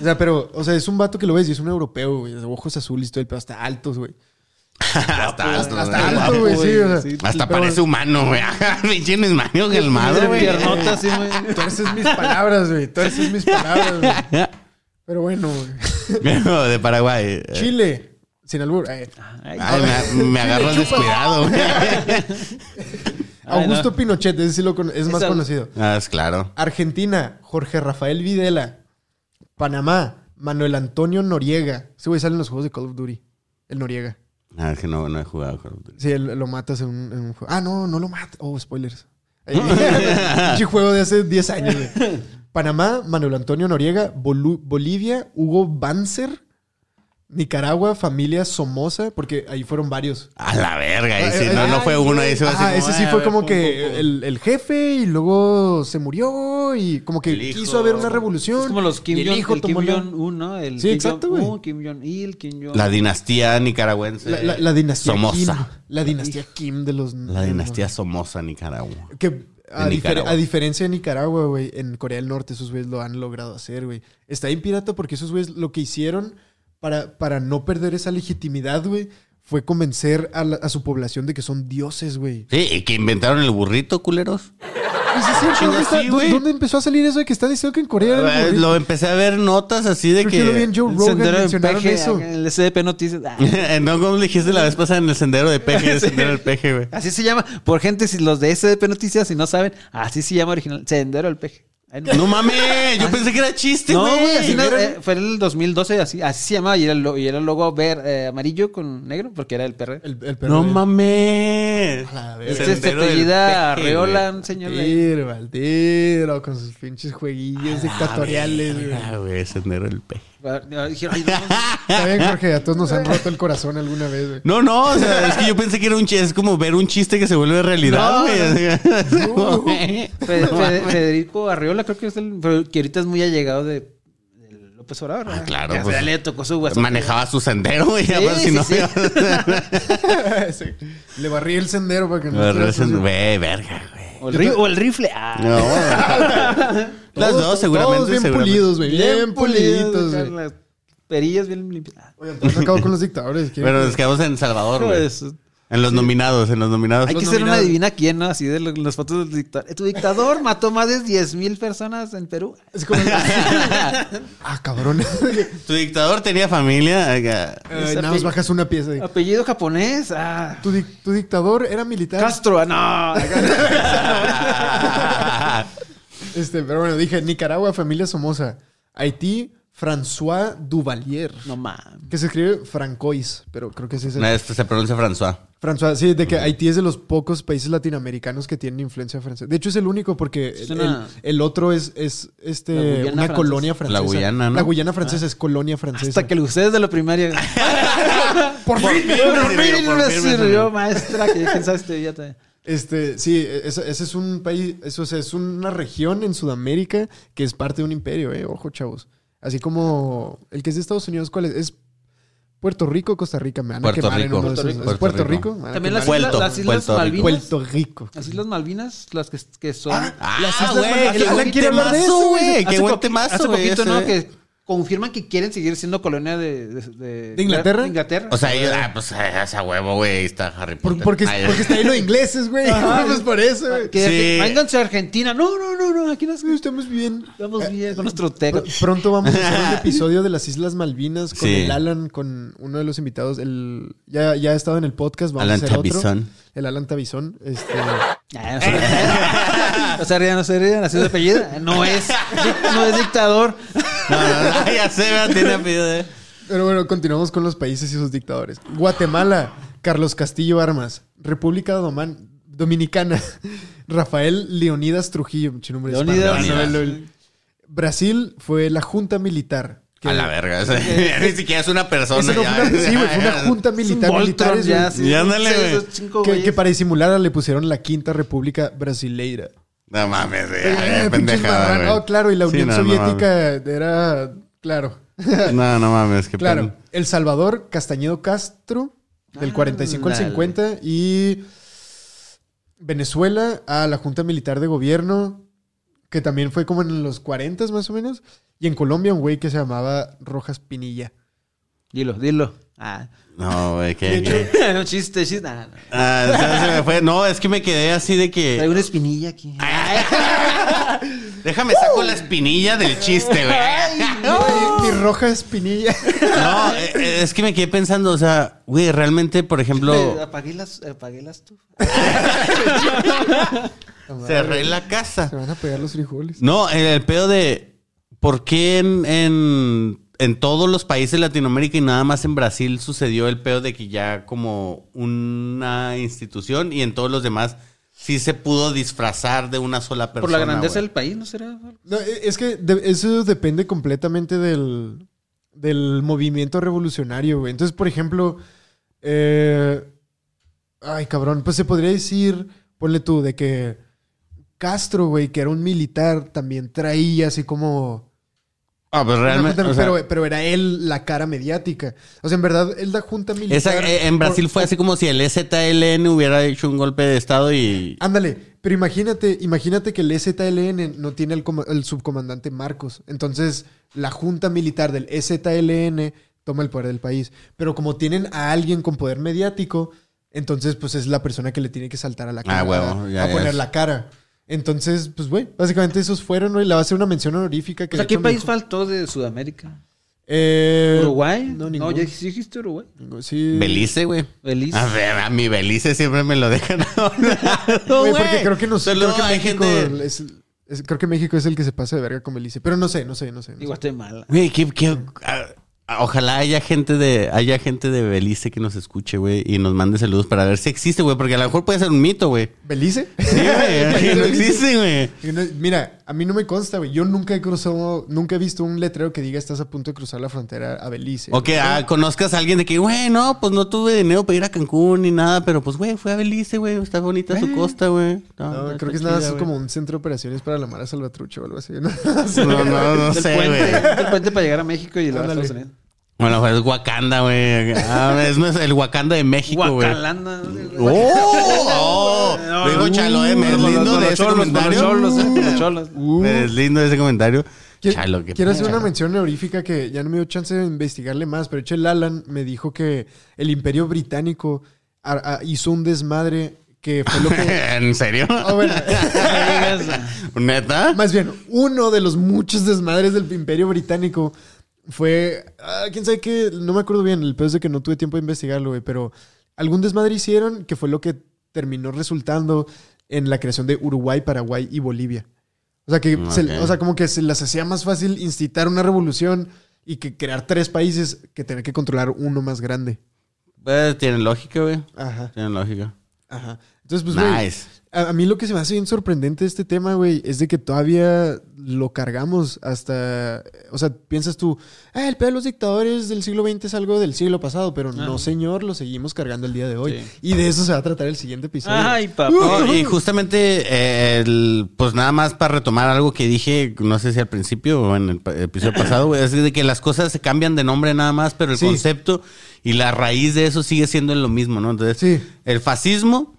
O sea, pero, o sea, es un vato que lo ves y es un europeo, güey. De ojos azules y todo el pedo, hasta altos, güey. hasta Hasta, hasta alto, guapo, güey, sí, o sea. sí. Hasta Pero- parece humano, güey. Pinche Mario Gelmado, Tiene güey. piernota así, güey. Mis palabras, güey. Tuerces mis palabras, güey. Pero bueno, güey. De Paraguay. eh. Chile, sin albur. eh. Ay, Ay, me, me agarras descuidado, Augusto no. Pinochet, ese sí lo es más conocido. Ah, es claro. Argentina, Jorge Rafael Videla. Panamá, Manuel Antonio Noriega. Ese güey sale en los juegos de Call of Duty. El Noriega. Ah, es que no, no he jugado Call of Duty. Sí, él- lo matas en un, en un juego. Ah, no, no lo matas. Oh, spoilers. Pinche juego de hace 10 años, güey. Panamá, Manuel Antonio Noriega. Bolu- Bolivia, Hugo Banzer. Nicaragua, familia Somoza, porque ahí fueron varios. A la verga. Ah, no, no ah, fue uno. Ahí se va Ajá, así ese sí ah, fue como pum, que pum, pum. el, el jefe y luego se murió y como que hijo. quiso haber una revolución. Es como los Kim Jong-un, ¿no? El Sí, Kim exacto, Jong- güey. Un, Kim Jong-il, Kim Jong... La dinastía nicaragüense. La, la- la dinastía Somoza. Kim. La dinastía Kim de los... La dinastía Somoza, Nicaragua. Que a, difer- a diferencia de Nicaragua, güey, en Corea del Norte esos güeyes lo han logrado hacer, güey. Está bien pirata porque esos güeyes lo que hicieron para, para no perder esa legitimidad, güey, fue convencer a, la- a su población de que son dioses, güey. Sí, y que inventaron el burrito, culeros. Chinga, ¿dónde, está- sí, güey. ¿Dónde empezó a salir eso de que está diciendo que en Corea era el burrito? Lo empecé a ver notas así de Creo que lo vi en Joe El Rogan sendero de mencionaron peje, eso. El SDP Noticias. Ah. no, como dijiste la vez pasada en el sendero de peje, el sendero del peje, güey. Así se llama. Por gente, si los de SDP Noticias, si no saben, así se llama original. Sendero del Peje. No- No mames, yo pensé que era chiste, No, güey. güey, así no, eh, fue en el 2012, así, así se llamaba. Y era el, lo- y era el logo ver, eh, amarillo con negro, porque era el perro. El, el perro No de- mames. la verga. Este se Sendero del apellida Peje, Arreola, güey. un señor de... Maldito, con sus pinches jueguillos dictatoriales, güey. Ah, güey, sendero del peje. Dijeron, ay, no, Está bien, Jorge, a todos nos han roto el corazón alguna vez, güey. No, no, o sea, es que yo pensé que era un chiste, es como ver un chiste que se vuelve realidad, No, güey. Fe- Fe- Federico Arriola, creo que es el. pero que ahorita es muy allegado de, López Obrador. Ah, claro, Ya pues, le tocó su hueso. Manejaba su sendero, güey. Sí, además, si sí, no, sí. Sí. Le barrí el sendero para que no. Güey, verga, güey. O el, ri- o el rifle. Ah. No, güey. Las Todos- dos, seguramente. Todos bien seguramente. pulidos, güey. Bien, puliditos, acá, güey. Las perillas bien limpias. Oye, entonces acabo con los dictadores. ¿quién- Pero nos quedamos en Salvador, güey. pues, En los nominados, en los nominados. hay Los que ser una nominados. divina quién, ¿no? Así de lo- las fotos del dictador. Tu dictador mató más de 10 mil personas en Perú. Es como. ah, cabrón. Tu dictador tenía familia. Ay, nada más bajas una pieza. Apellido japonés. Ah. Tu, tu dictador era militar. Castro. ah, No. Este, pero bueno, dije Nicaragua, familia Somoza. Haití, François Duvalier. no mames. Que se escribe Francois, pero creo que ese es el. No, este se pronuncia François. François, sí, de que Haití es de los pocos países latinoamericanos que tienen influencia francesa. De hecho, es el único porque Es el, una- el otro es, es este, una francesa. colonia francesa. La Guyana, ¿no? La Guyana francesa es colonia francesa. Hasta que lo usé desde la primaria. Por fin. Por fin por me fin me sirvió, sirvió. maestra. Que quién sabe este billete. Este, sí, ese, ese es un país, eso o sea, es una región en Sudamérica que es parte de un imperio, eh, ojo, chavos. Así como el que es de Estados Unidos, ¿cuál es? ¿Es Puerto Rico o Costa Rica? Me van a Puerto quemar en uno de Puerto esos. Rico. ¿Es Puerto Puerto Rico? A También las quemar. islas, Puerto, las islas Puerto. Malvinas. Puerto Rico. Las Islas Malvinas, las que, que son. Ah, Las Islas güey, Malvinas. qué Alan buen quiere hablar de temazo, eso, güey. Hace Qué buen temazo, Hace poquito, ese. ¿no? Que confirman que quieren seguir siendo colonia de... ¿De, de- ¿De Inglaterra? de Inglaterra. O sea, ellos, ah, pues a esa huevo, güey. Ahí está Harry Por- Potter. porque, Ay, porque está ahí los ingleses, güey. pues por eso, güey. que, Sí. vénganse a Argentina. No, no, no, no. Aquí nos Estamos bien. estamos bien con nuestro teco. Pr- Pronto vamos a hacer un episodio de las Islas Malvinas con Sí. el Alan, con uno de los invitados. El, ya, ya ha estado en el podcast. Vamos Alan a hacer Tabizón. otro. El Alan Tabizón. Este, Ah, no se rían. No se rían. Así de apellido. No es, no es dictador. No, no, no, ya sé, tiene apellido de... Pero bueno, continuamos con los países y sus dictadores. Guatemala, Carlos Castillo Armas. República Doman- Dominicana, Rafael Leonidas Trujillo. Mucho nombre de Leonidas. Brasil fue la junta militar. que- A la verga. o sea, ni siquiera es una persona. No ya. fue una, sí, güey, fue una junta militar. Voltron militares, ya, sí. Y ándale, Sí, que, que para disimular le pusieron la quinta república brasileira. No mames, güey. Eh, pendejada. Oh, claro, y la Unión no, no Soviética era. Claro. mames. No, no mames, qué Claro. pena. El Salvador, Castañedo Castro, del Ah, 45 al dale. 50. Y Venezuela, a la Junta Militar de Gobierno, que también fue como en los 40 más o menos. Y en Colombia, un güey que se llamaba Rojas Pinilla. Dilo, dilo. Ah. No, güey, qué. no, chiste, chiste. Nah, nah. Ah, se, se me fue. No, es que me quedé así de que. una espinilla aquí. Déjame saco la espinilla del chiste, güey. Mi, mi Roja Espinilla. No, eh, eh, es que me quedé pensando, o sea, güey, realmente, por ejemplo, apagué las, apagué las tu. cerré la casa. Se van a pegar los frijoles. No, el, el pedo de por qué en, en, en todos los países de Latinoamérica y nada más en Brasil sucedió el pedo de que ya como una institución y en todos los demás sí se pudo disfrazar de una sola persona. Por la grandeza del país, ¿no será? No, e- es que de- eso depende completamente del, del movimiento revolucionario, güey. Entonces, por ejemplo, eh, ay, cabrón, pues se podría decir, ponle tú, de que Castro, güey, que era un militar, también traía así como... Ah, pues realmente. junta- o sea, pero, pero era él la cara mediática. O sea, en verdad, él la junta militar... esa- eh, en Brasil por- fue así como si el EZLN hubiera hecho un golpe de estado y. Ándale, pero imagínate, imagínate que el EZLN no tiene el, coma- el subcomandante Marcos. Entonces, la junta militar del EZLN toma el poder del país. Pero como tienen a alguien con poder mediático, entonces pues es la persona que le tiene que saltar a la cara. Ah, huevo, ya, a poner la cara. Entonces, pues, güey, básicamente esos fueron, güey. Le va a hacer una mención honorífica que O sea, ¿qué país dijo- faltó de Sudamérica? Eh, ¿Uruguay? No, No, ninguno. ya dijiste Uruguay. Sí. Belice, güey. Belice. A ver, a mi Belice siempre me lo dejan a un lado, Güey, porque creo que, nos, Solo creo que México gente- es, es- creo que México es el que se pasa de verga con Belice. Pero no sé, no sé, no sé. no Y. Guatemala. Güey, qué, qué- ah, ojalá haya gente de, haya gente de Belice que nos escuche, güey, y nos mande saludos para ver si existe, güey, porque a lo mejor puede ser un mito, güey. ¿Belice? Sí, güey, no existe, güey. Mira, a mí no me consta, güey. Yo nunca he cruzado, nunca he visto un letrero que diga estás a punto de cruzar la frontera a Belice. O que ah, conozcas a alguien de que, güey, no, pues no tuve dinero para ir a Cancún ni nada, pero pues, güey, fue a Belice, güey, está bonita su costa, güey. No, No, creo que es chida, nada, es como un centro de operaciones para la Mara Salvatrucha o algo así. ¿no? No, no, no sé, puente, güey. del puente para llegar a México y a. Estados Unidos. Bueno, pues es Wakanda, güey. Ah, es el Wakanda de México, güey. Guacalanda. ¡Oh! oh. Digo, Chalo, eh, me deslindo de ese comentario. eh, con los cholos. Uh, Me deslindo de ese comentario. Chalo, qué quiero hacer una mención honorífica que ya no me dio chance de investigarle más, pero de hecho el Alan me dijo que el Imperio Británico a- a- hizo un desmadre que fue lo que... ¿En serio? Bueno. ¿Neta? Más bien, uno de los muchos desmadres del Imperio Británico fue. ah, quién sabe qué, no me acuerdo bien. El peor es de que no tuve tiempo de investigarlo, güey. Pero algún desmadre hicieron que fue lo que terminó resultando en la creación de Uruguay, Paraguay y Bolivia. O sea, que se- Ok. o sea, como que se las hacía más fácil incitar una revolución y que crear tres países que tener que controlar uno más grande. Pues tiene lógica, güey. Ajá, Tiene lógica. ajá. Entonces, pues, güey, nice. a, a mí lo que se me hace bien sorprendente de este tema, güey, es de que todavía lo cargamos hasta... O sea, piensas tú, ah, el pedo de los dictadores del siglo XX es algo del siglo pasado, pero no, Ah. señor, lo seguimos cargando el día de hoy. Sí. Y de eso se va a tratar el siguiente episodio. Ay, papá. No, y justamente, eh, el- pues nada más para retomar algo que dije, no sé si al principio o en el episodio pasado, güey, es de que las cosas se cambian de nombre nada más, pero el Sí. concepto y la raíz de eso sigue siendo lo mismo, ¿no? Entonces, Sí. el fascismo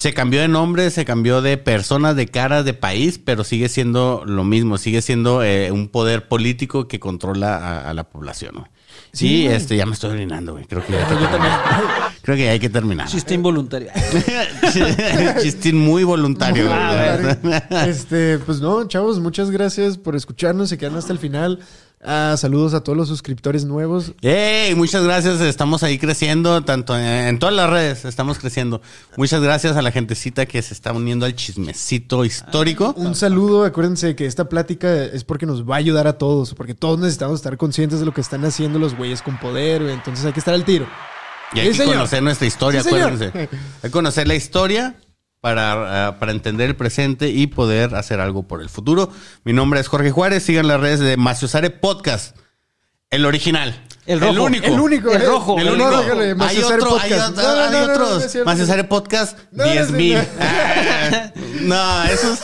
se cambió de nombre, se cambió de personas, de cara, de país, pero sigue siendo lo mismo, sigue siendo eh, un poder político que controla a, a la población, ¿no? Sí, este, ya me estoy orinando, güey. Creo que ya hay que terminar. Creo que ya hay que terminar. Chiste involuntario. Chistín muy voluntario. güey. este, pues no, chavos, muchas gracias por escucharnos, se quedan hasta el final. Ah, saludos a todos los suscriptores nuevos. ¡Ey! Muchas gracias. Estamos ahí creciendo, tanto en, en todas las redes. Estamos creciendo. Muchas gracias a la gentecita que se está uniendo al chismecito histórico. Un saludo, acuérdense que esta plática es porque nos va a ayudar a todos, porque todos necesitamos estar conscientes de lo que están haciendo los güeyes con poder, entonces hay que estar al tiro. Y hay Sí, que señor. conocer nuestra historia, Sí, señor. acuérdense. Hay que conocer la historia para, ah, para entender el presente y poder hacer algo por el futuro. Mi nombre es Jorge Juárez. Sigan las redes de Maciosare Podcast. El original. El rojo. único. El único, El eh. rojo. El único. no, déjale, hay Maciosare otro, hay, Podcast. otro- No, no, hay no, no, otros. Maciosare Podcast, No, no, 10 no, mil. no. no, eso es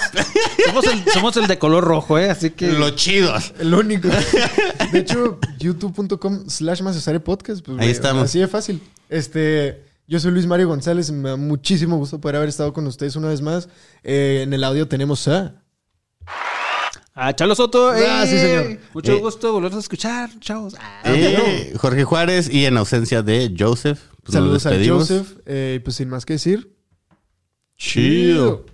Somos el, somos el de color rojo, ¿eh? Así que. lo chidos. El único. De hecho, youtube.com slash Macesare podcast. Pues, Ahí estamos. Así de fácil. Este, yo soy Luis Mario González. Me da muchísimo gusto poder haber estado con ustedes una vez más. Eh, en el audio tenemos a... A Chalo Soto. Ah, ¡eh! sí, señor. Mucho Eh. gusto volvernos a escuchar, chavos. Ah. Eh, Jorge Juárez y en ausencia de Joseph. pues, Saludos a. Joseph. Eh, pues sin más que decir. Chido.